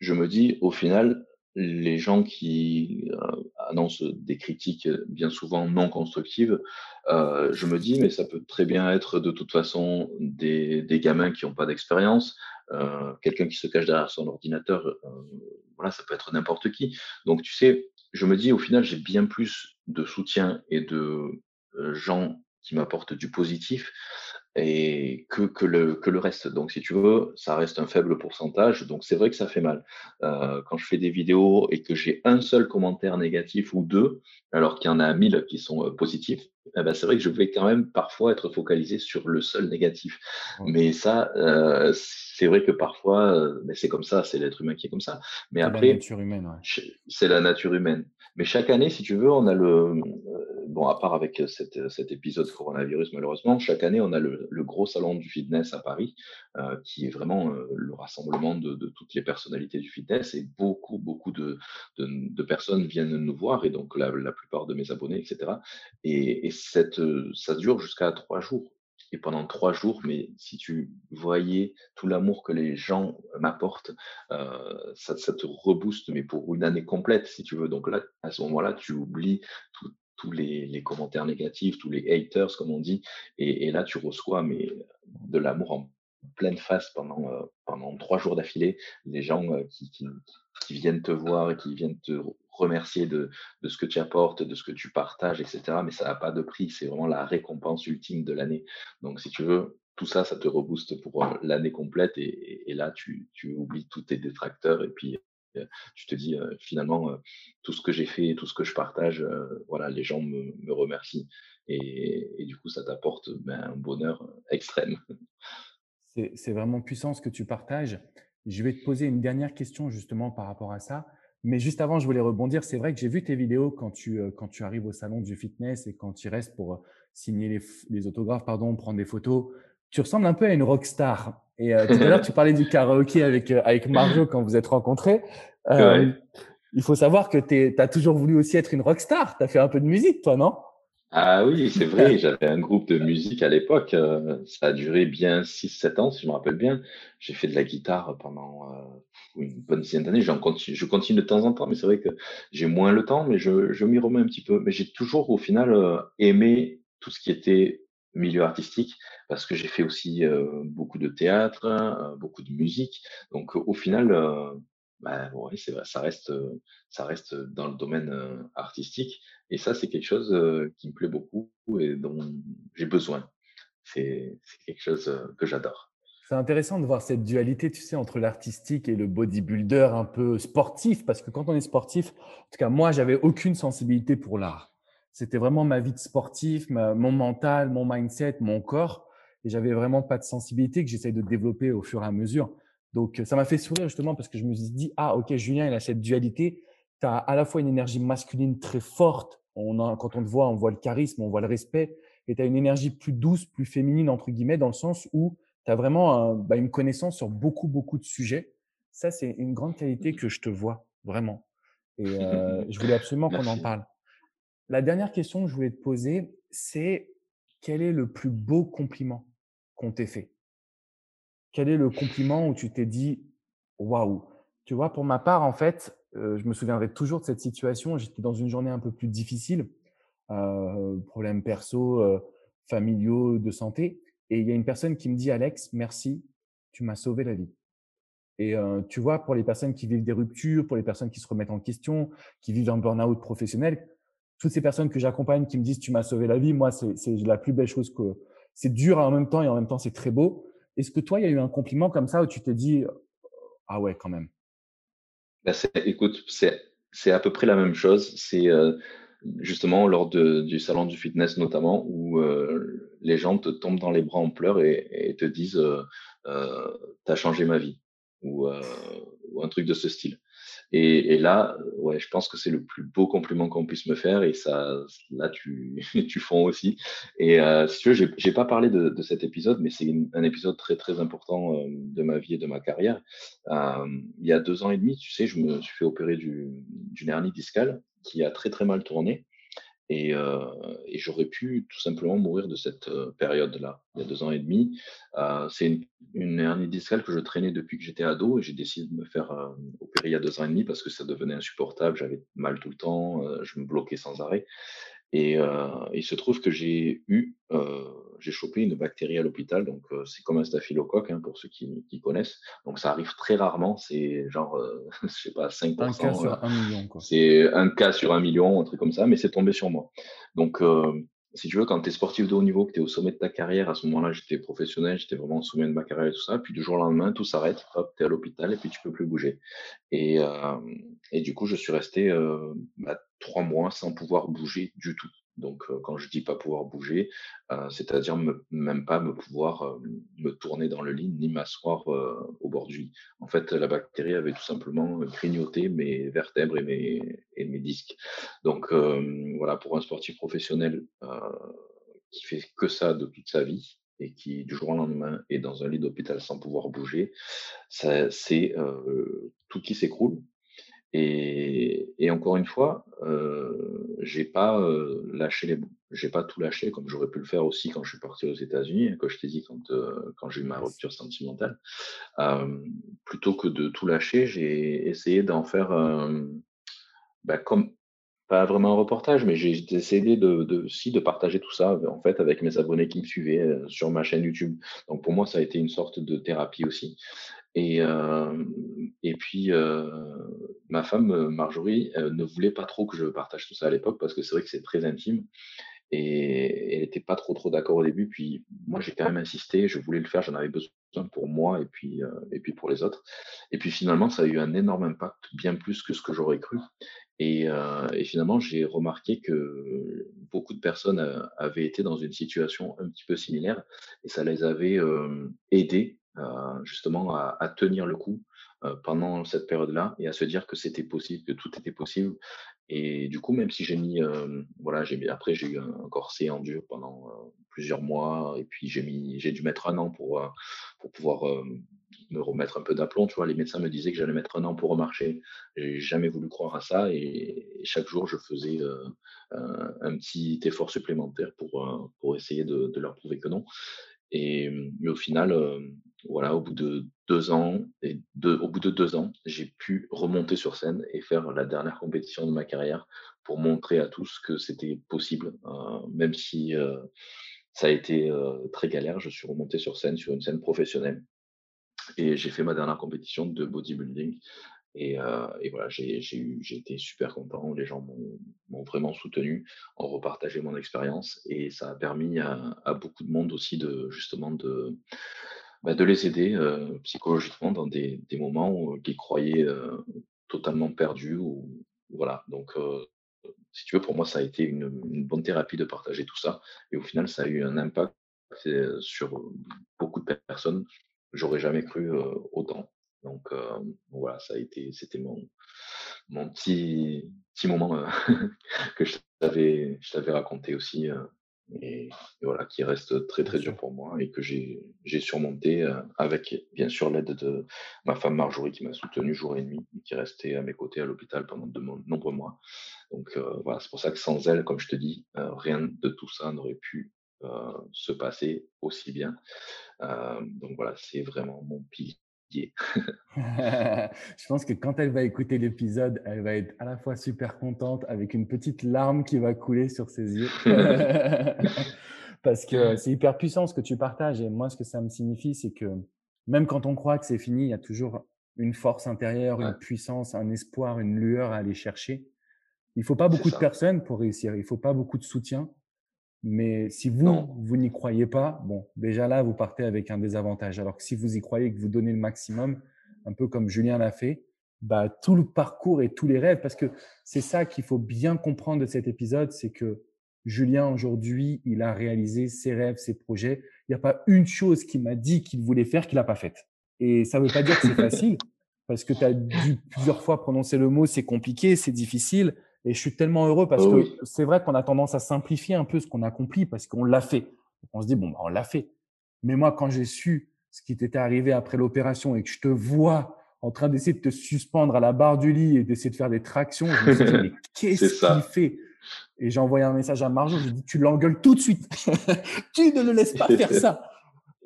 je me dis, au final, les gens qui annoncent des critiques bien souvent non constructives, je me dis, mais ça peut très bien être de toute façon des, des gamins qui n'ont pas d'expérience, quelqu'un qui se cache derrière son ordinateur, voilà, ça peut être n'importe qui. Donc, tu sais, je me dis, au final, j'ai bien plus de soutien et de gens qui m'apportent du positif et que, que, le, que le reste. Donc, si tu veux, ça reste un faible pourcentage. Donc, c'est vrai que ça fait mal. Euh, quand je fais des vidéos et que j'ai un seul commentaire négatif ou deux, alors qu'il y en a mille qui sont euh, positifs, eh ben, c'est vrai que je vais quand même parfois être focalisé sur le seul négatif. Mais ça, euh, c'est vrai que parfois, euh, mais c'est comme ça, c'est l'être humain qui est comme ça. Mais après, la nature humaine, ouais. c'est la nature humaine. Mais chaque année, si tu veux, on a le, bon, à part avec cette, cet épisode coronavirus, malheureusement, chaque année, on a le, gros salon du fitness à Paris, euh, qui est vraiment euh, le rassemblement de, toutes les personnalités du fitness et beaucoup, beaucoup de, personnes viennent nous voir et donc la, plupart de mes abonnés, etc. Et, ça dure jusqu'à trois jours. Et pendant trois jours, mais si tu voyais tout l'amour que les gens m'apportent, euh, ça, ça, te rebooste, mais pour une année complète, si tu veux. Donc là, à ce moment-là, tu oublies tous les, commentaires négatifs, tous les haters, comme on dit, et, là, tu reçois mais, de l'amour en pleine face pendant, euh, trois jours d'affilée, les gens euh, qui, viennent te voir et qui viennent te remercier de, ce que tu apportes, de ce que tu partages, etc. Mais ça n'a pas de prix, c'est vraiment la récompense ultime de l'année. Donc, si tu veux, tout ça, ça te rebooste pour euh, l'année complète et, là, tu, tu, oublies tous tes détracteurs et puis euh, tu te dis finalement tout ce que j'ai fait, tout ce que je partage, voilà, les gens me, me remercient et, du coup, ça t'apporte ben, un bonheur extrême. C'est vraiment puissant ce que tu partages. Je vais te poser une dernière question justement par rapport à ça. Mais juste avant, je voulais rebondir. C'est vrai que j'ai vu tes vidéos quand tu, quand tu arrives au salon du fitness et quand tu restes pour signer les, les, autographes, pardon, prendre des photos. Tu ressembles un peu à une rockstar. Et euh, tout à l'heure, tu parlais du karaoké avec, euh, avec Marjo quand vous êtes rencontrés. Euh, ouais. Il faut savoir que tu as toujours voulu aussi être une rockstar. Tu as fait un peu de musique, toi, non? Ah oui, c'est vrai, j'avais un groupe de musique à l'époque. ça a duré bien 6-7 ans, si je me rappelle bien. J'ai fait de la guitare pendant une bonne dizaine d'années. Continue, je continue de temps en temps, mais c'est vrai que j'ai moins le temps, mais je, je m'y remets un petit peu. Mais j'ai toujours, au final, euh, aimé tout ce qui était milieu artistique, parce que j'ai fait aussi euh, beaucoup de théâtre, euh, beaucoup de musique. Donc, au final, bah, ça reste, ça reste dans le domaine artistique. Et ça, c'est quelque chose qui me plaît beaucoup et dont j'ai besoin. C'est quelque chose que j'adore. C'est intéressant de voir cette dualité, tu sais, entre l'artistique et le bodybuilder un peu sportif, parce que quand on est sportif, en tout cas moi, j'avais aucune sensibilité pour l'art. C'était vraiment ma vie de sportif, ma, mon mental, mon mindset, mon corps, et j'avais vraiment pas de sensibilité que j'essaye de développer au fur et à mesure. Donc ça m'a fait sourire justement parce que je me suis dit ah ok Julien il a cette dualité, tu as à la fois une énergie masculine très forte, on a, quand on te voit on voit le charisme, on voit le respect, et tu as une énergie plus douce, plus féminine entre guillemets dans le sens où tu as vraiment bah, une connaissance sur beaucoup, beaucoup de sujets. Ça, c'est une grande qualité que je te vois, vraiment. Et euh, je voulais absolument qu'on en parle. La dernière question que je voulais te poser, c'est quel est le plus beau compliment qu'on t'ait fait? Quel est le compliment où tu t'es dit waouh? Tu vois, pour ma part, en fait, euh, je me souviendrai toujours de cette situation. J'étais dans une journée un peu plus difficile, euh, problèmes perso, euh, familiaux, de santé. Et il y a une personne qui me dit, Alex, merci, tu m'as sauvé la vie. Et tu vois, pour les personnes qui vivent des ruptures, pour les personnes qui se remettent en question, qui vivent un burn-out professionnel, toutes ces personnes que j'accompagne qui me disent, tu m'as sauvé la vie, moi, c'est la plus belle chose que c'est dur en même temps et en même temps, c'est très beau. Est-ce que toi, il y a eu un compliment comme ça où tu t'es dit, ah ouais, quand même? Ben Écoute, c'est à peu près la même chose. C'est euh, justement lors de, du salon du fitness notamment, où euh, les gens te tombent dans les bras en pleurs et, te disent euh, euh, T'as changé ma vie euh, ou, un truc de ce style. Et, et là, ouais, je pense que c'est le plus beau compliment qu'on puisse me faire et ça, là, tu, tu fonds aussi. Et euh, si tu veux, j'ai pas parlé de, de, cet épisode, mais c'est un épisode très très important euh, de ma vie et de ma carrière. il y a deux ans et demi, tu sais, je me suis fait opérer du, d'une hernie discale qui a très très mal tourné. Et, j'aurais pu tout simplement mourir de cette période-là, il y a deux ans et demi. c'est une, une, hernie discale que je traînais depuis que j'étais ado et j'ai décidé de me faire opérer il y a deux ans et demi parce que ça devenait insupportable. J'avais mal tout le temps, je me bloquais sans arrêt. Et il se trouve que j'ai eu, j'ai chopé une bactérie à l'hôpital, donc c'est comme un staphylocoque hein, pour ceux qui, qui, connaissent. Donc ça arrive très rarement, c'est genre, je sais pas, 5%. Un cas sur un million. C'est un cas sur un million, un truc comme ça, mais c'est tombé sur moi. Donc si tu veux, quand tu es sportif de haut niveau, que tu es au sommet de ta carrière, à ce moment-là, j'étais professionnel, j'étais vraiment au sommet de ma carrière et tout ça. Puis du jour au lendemain, tout s'arrête, hop, tu à l'hôpital et puis tu peux plus bouger. Et, et du coup, je suis resté bah, trois mois sans pouvoir bouger du tout. Donc, quand je dis pas pouvoir bouger, c'est-à-dire même pas me pouvoir me tourner dans le lit ni m'asseoir au bord du lit. En fait, la bactérie avait tout simplement grignoté mes vertèbres et mes, et mes disques. Donc, voilà, pour un sportif professionnel qui fait que ça de toute sa vie et qui, du jour au lendemain, est dans un lit d'hôpital sans pouvoir bouger, c'est tout qui s'écroule et, encore une fois, euh, j'ai pas euh, lâché les j'ai pas tout lâché comme j'aurais pu le faire aussi quand je suis parti aux États-Unis, hein, quand je t'ai dit quand euh, quand j'ai eu ma rupture sentimentale. plutôt que de tout lâcher, j'ai essayé d'en faire bah, comme pas vraiment un reportage, mais j'ai essayé de, de partager tout ça en fait avec mes abonnés qui me suivaient sur ma chaîne YouTube. Donc pour moi, ça a été une sorte de thérapie aussi. Et, et puis, ma femme, Marjorie, ne voulait pas trop que je partage tout ça à l'époque parce que c'est vrai que c'est très intime. Et elle n'était pas trop trop d'accord au début. Puis moi, j'ai quand même insisté. Je voulais le faire. J'en avais besoin pour moi et puis et puis pour les autres. Et puis finalement, ça a eu un énorme impact, bien plus que ce que j'aurais cru. Et, finalement, j'ai remarqué que beaucoup de personnes avaient été dans une situation un petit peu similaire et ça les avait aidés euh, justement à, tenir le coup euh, pendant cette période-là et à se dire que c'était possible, que tout était possible. Et du coup, même si j'ai mis, euh, voilà, j'ai après j'ai eu un corset en dur pendant plusieurs mois et puis j'ai mis, j'ai dû mettre un an pour pour pouvoir me remettre un peu d'aplomb. Tu vois, les médecins me disaient que j'allais mettre un an pour remarcher. J'ai jamais voulu croire à ça et, chaque jour je faisais un, petit effort supplémentaire pour pour essayer de, de leur prouver que non. Et mais au final, voilà, au bout de deux ans, j'ai pu remonter sur scène et faire la dernière compétition de ma carrière pour montrer à tous que c'était possible, hein, même si ça a été très galère. Je suis remonté sur scène, sur une scène professionnelle, et j'ai fait ma dernière compétition de bodybuilding. Et, et voilà, j'ai été super content. Les gens m'ont vraiment soutenu, ont repartagé mon expérience, et ça a permis à, à beaucoup de monde aussi de justement de bah, de les aider psychologiquement dans des, moments où ils croyaient totalement perdus. Ou, voilà. Donc, si tu veux, pour moi, ça a été une, bonne thérapie de partager tout ça. Et au final, ça a eu un impact sur beaucoup de personnes. J'aurais jamais cru autant. Donc, voilà, ça a été, c'était mon, mon petit, petit moment que je t'avais, je t'avais raconté aussi et, voilà, qui reste très très dur pour moi et que j'ai surmonté euh, avec bien sûr l'aide de ma femme Marjorie qui m'a soutenu jour et nuit et qui restait à mes côtés à l'hôpital pendant de nombreux mois. Donc euh, voilà, c'est pour ça que sans elle, comme je te dis, euh, rien de tout ça n'aurait pu se passer aussi bien. donc voilà, c'est vraiment mon pilier je pense que quand elle va écouter l'épisode, elle va être à la fois super contente avec une petite larme qui va couler sur ses yeux. Parce que c'est hyper puissant ce que tu partages. Et moi, ce que ça me signifie, c'est que même quand on croit que c'est fini, il y a toujours une force intérieure, une puissance, un espoir, une lueur à aller chercher. Il faut pas beaucoup de personnes pour réussir. Il faut pas beaucoup de soutien. Mais si vous, vous n'y croyez pas, bon, déjà là, vous partez avec un désavantage. Alors que si vous y croyez, que vous donnez le maximum, un peu comme Julien l'a fait, bah, tout le parcours et tous les rêves, parce que c'est ça qu'il faut bien comprendre de cet épisode, c'est que Julien, aujourd'hui, il a réalisé ses rêves, ses projets. Il n'y a pas une chose qu'il m'a dit qu'il voulait faire qu'il n'a pas faite. Et ça ne veut pas dire que c'est facile, parce que tu as dû plusieurs fois prononcer le mot, c'est compliqué, c'est difficile. Et je suis tellement heureux parce oh que c'est vrai qu'on a tendance à simplifier un peu ce qu'on accomplit parce qu'on l'a fait. On se dit, bon, bah, on l'a fait. Mais moi, quand j'ai su ce qui t'était arrivé après l'opération et que je te vois en train d'essayer de te suspendre à la barre du lit et d'essayer de faire des tractions, je me suis dit, mais qu'est-ce qu'il fait? Et j'ai envoyé un message à Marjo, je lui ai dit, tu l'engueules tout de suite. tu ne le laisses pas faire ça.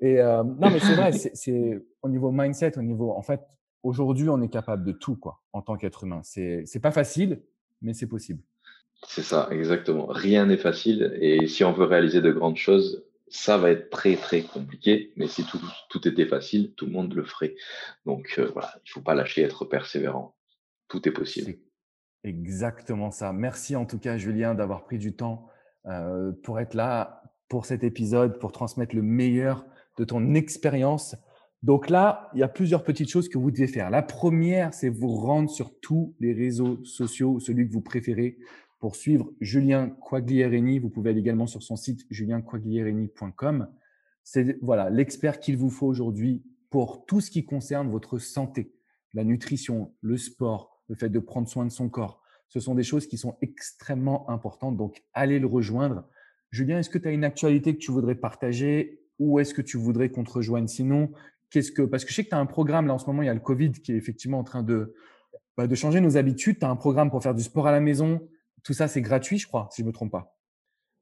Et euh, non, mais c'est vrai, c'est au niveau mindset, au niveau, en fait, aujourd'hui, on est capable de tout, quoi, en tant qu'être humain. C'est pas facile, mais c'est possible. C'est ça, exactement. Rien n'est facile. Et si on veut réaliser de grandes choses, ça va être très, très compliqué. Mais si tout, tout était facile, tout le monde le ferait. Donc, euh, voilà, il ne faut pas lâcher, être persévérant. Tout est possible. Exactement ça. Merci en tout cas, Julien, d'avoir pris du temps euh, pour être là pour cet épisode, pour transmettre le meilleur de ton expérience. Donc là, il y a plusieurs petites choses que vous devez faire. La première, c'est vous rendre sur tous les réseaux sociaux, celui que vous préférez, pour suivre Julien Quaglierini. Vous pouvez aller également sur son site julienquaglierini.com. C'est voilà l'expert qu'il vous faut aujourd'hui pour tout ce qui concerne votre santé, la nutrition, le sport, le fait de prendre soin de son corps. Ce sont des choses qui sont extrêmement importantes. Donc, allez le rejoindre. Julien, est-ce que tu as une actualité que tu voudrais partager ou est-ce que tu voudrais qu'on te rejoigne? Sinon, que parce que je sais que tu as un programme là en ce moment, il y a le Covid qui est effectivement en train de bah, changer nos habitudes. Tu as un programme pour faire du sport à la maison. Tout ça, c'est gratuit, je crois, si je ne me trompe pas.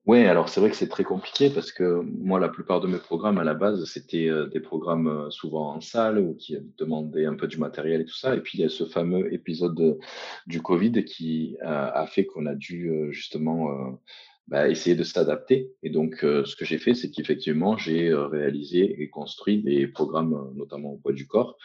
Oui, alors c'est vrai que c'est très compliqué parce que moi, la plupart de mes programmes à la base, c'était euh, des programmes euh, souvent en salle ou qui demandaient un peu du matériel et tout ça. Et puis il y a ce fameux épisode du Covid qui a fait qu'on a dû euh, justement bah, essayer de s'adapter. Et donc, ce que j'ai fait, c'est qu'effectivement, j'ai réalisé et construit des programmes, notamment au poids du corps,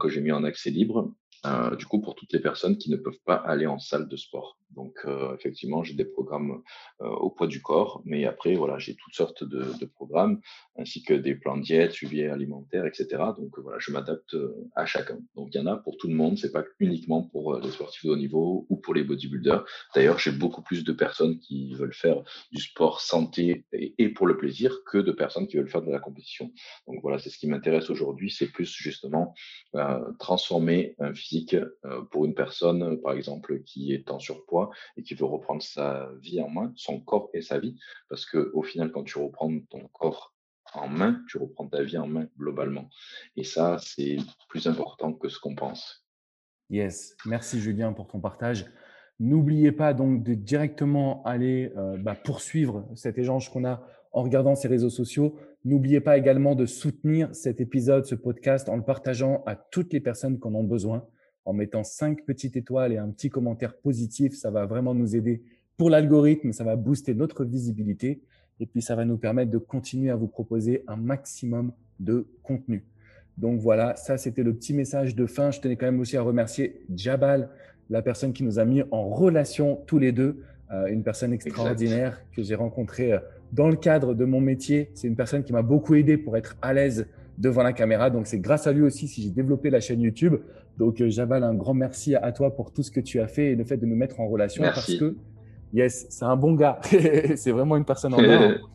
que j'ai mis en accès libre euh, du coup, pour toutes les personnes qui ne peuvent pas aller en salle de sport. Donc, euh, effectivement, j'ai des programmes euh, au poids du corps, mais après, voilà, j'ai toutes sortes de, programmes, ainsi que des plans de diète, suivi alimentaire, etc. Donc, voilà, je m'adapte à chacun. Donc, il y en a pour tout le monde. C'est pas uniquement pour les sportifs de haut niveau ou pour les bodybuilders. D'ailleurs, j'ai beaucoup plus de personnes qui veulent faire du sport santé et, et, pour le plaisir que de personnes qui veulent faire de la compétition. Donc, voilà, c'est ce qui m'intéresse aujourd'hui. C'est plus justement transformer un physique euh, pour une personne, par exemple, qui est en surpoids et qui veut reprendre sa vie en main, son corps et sa vie, parce que au final, quand tu reprends ton corps en main, tu reprends ta vie en main globalement. Et ça, c'est plus important que ce qu'on pense. Yes, merci Julien pour ton partage. N'oubliez pas donc de directement aller euh, bah, poursuivre cet échange qu'on a en regardant ces réseaux sociaux. N'oubliez pas également de soutenir cet épisode, ce podcast, en le partageant à toutes les personnes qui en ont besoin en mettant cinq petites étoiles et un petit commentaire positif. Ça va vraiment nous aider pour l'algorithme, ça va booster notre visibilité et puis ça va nous permettre de continuer à vous proposer un maximum de contenu. Donc voilà, ça c'était le petit message de fin. Je tenais quand même aussi à remercier Jabal, la personne qui nous a mis en relation tous les deux, euh, une personne extraordinaire que j'ai rencontrée euh, dans le cadre de mon métier. C'est une personne qui m'a beaucoup aidé pour être à l'aise devant la caméra. Donc c'est grâce à lui aussi si j'ai développé la chaîne YouTube. Donc euh, Jabal, un grand merci à toi pour tout ce que tu as fait et le fait de nous mettre en relation parce que yes, c'est un bon gars. c'est vraiment une personne en or.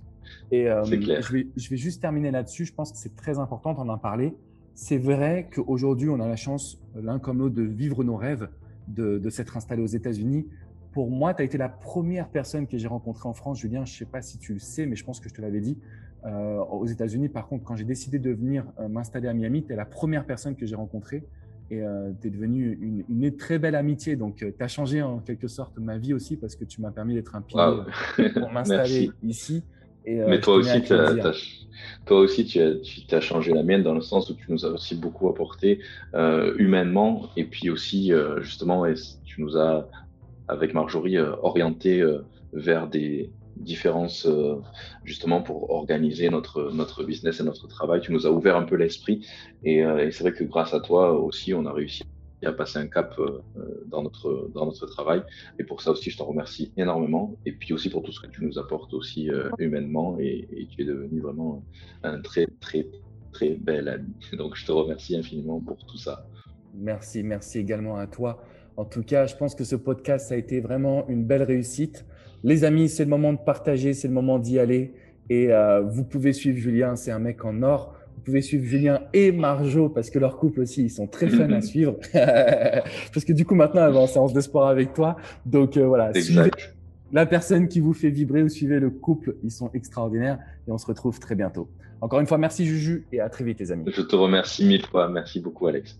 Et euh, je, vais, je vais juste terminer là-dessus. Je pense que c'est très important d'en parler. C'est vrai qu'aujourd'hui, on a la chance, l'un comme l'autre, de vivre nos rêves, de, de s'être installé aux États-Unis. Pour moi, tu as été la première personne que j'ai rencontrée en France, Julien. Je ne sais pas si tu le sais, mais je pense que je te l'avais dit. Euh, aux États-Unis, par contre, quand j'ai décidé de venir euh, m'installer à Miami, tu es la première personne que j'ai rencontrée. Et euh, tu es devenue une, une, très belle amitié. Donc, tu as changé en quelque sorte ma vie aussi parce que tu m'as permis d'être un pilier pour m'installer ici. Et, Mais toi aussi, toi aussi, tu as, tu as, changé la mienne dans le sens où tu nous as aussi beaucoup apporté humainement. Et puis aussi, justement, tu nous as, avec Marjorie, orienté vers des, différences euh, justement pour organiser notre, notre business et notre travail. Tu nous as ouvert un peu l'esprit et, euh, c'est vrai que grâce à toi aussi, on a réussi à passer un cap euh, dans, notre, dans notre travail. Et pour ça aussi, je te remercie énormément. Et puis aussi pour tout ce que tu nous apportes aussi humainement et, tu es devenu vraiment un très, très, très bel ami. Donc je te remercie infiniment pour tout ça. Merci, merci également à toi. En tout cas, je pense que ce podcast a été vraiment une belle réussite. Les amis, c'est le moment de partager, c'est le moment d'y aller. Et euh, vous pouvez suivre Julien, c'est un mec en or. Vous pouvez suivre Julien et Marjo parce que leur couple aussi, ils sont très fun à suivre. parce que du coup, maintenant, elle va en séance de sport avec toi. Donc euh, voilà, suivez la personne qui vous fait vibrer ou suivez le couple, ils sont extraordinaires. Et on se retrouve très bientôt. Encore une fois, merci Juju et à très vite les amis. Je te remercie mille fois. Merci beaucoup Alex.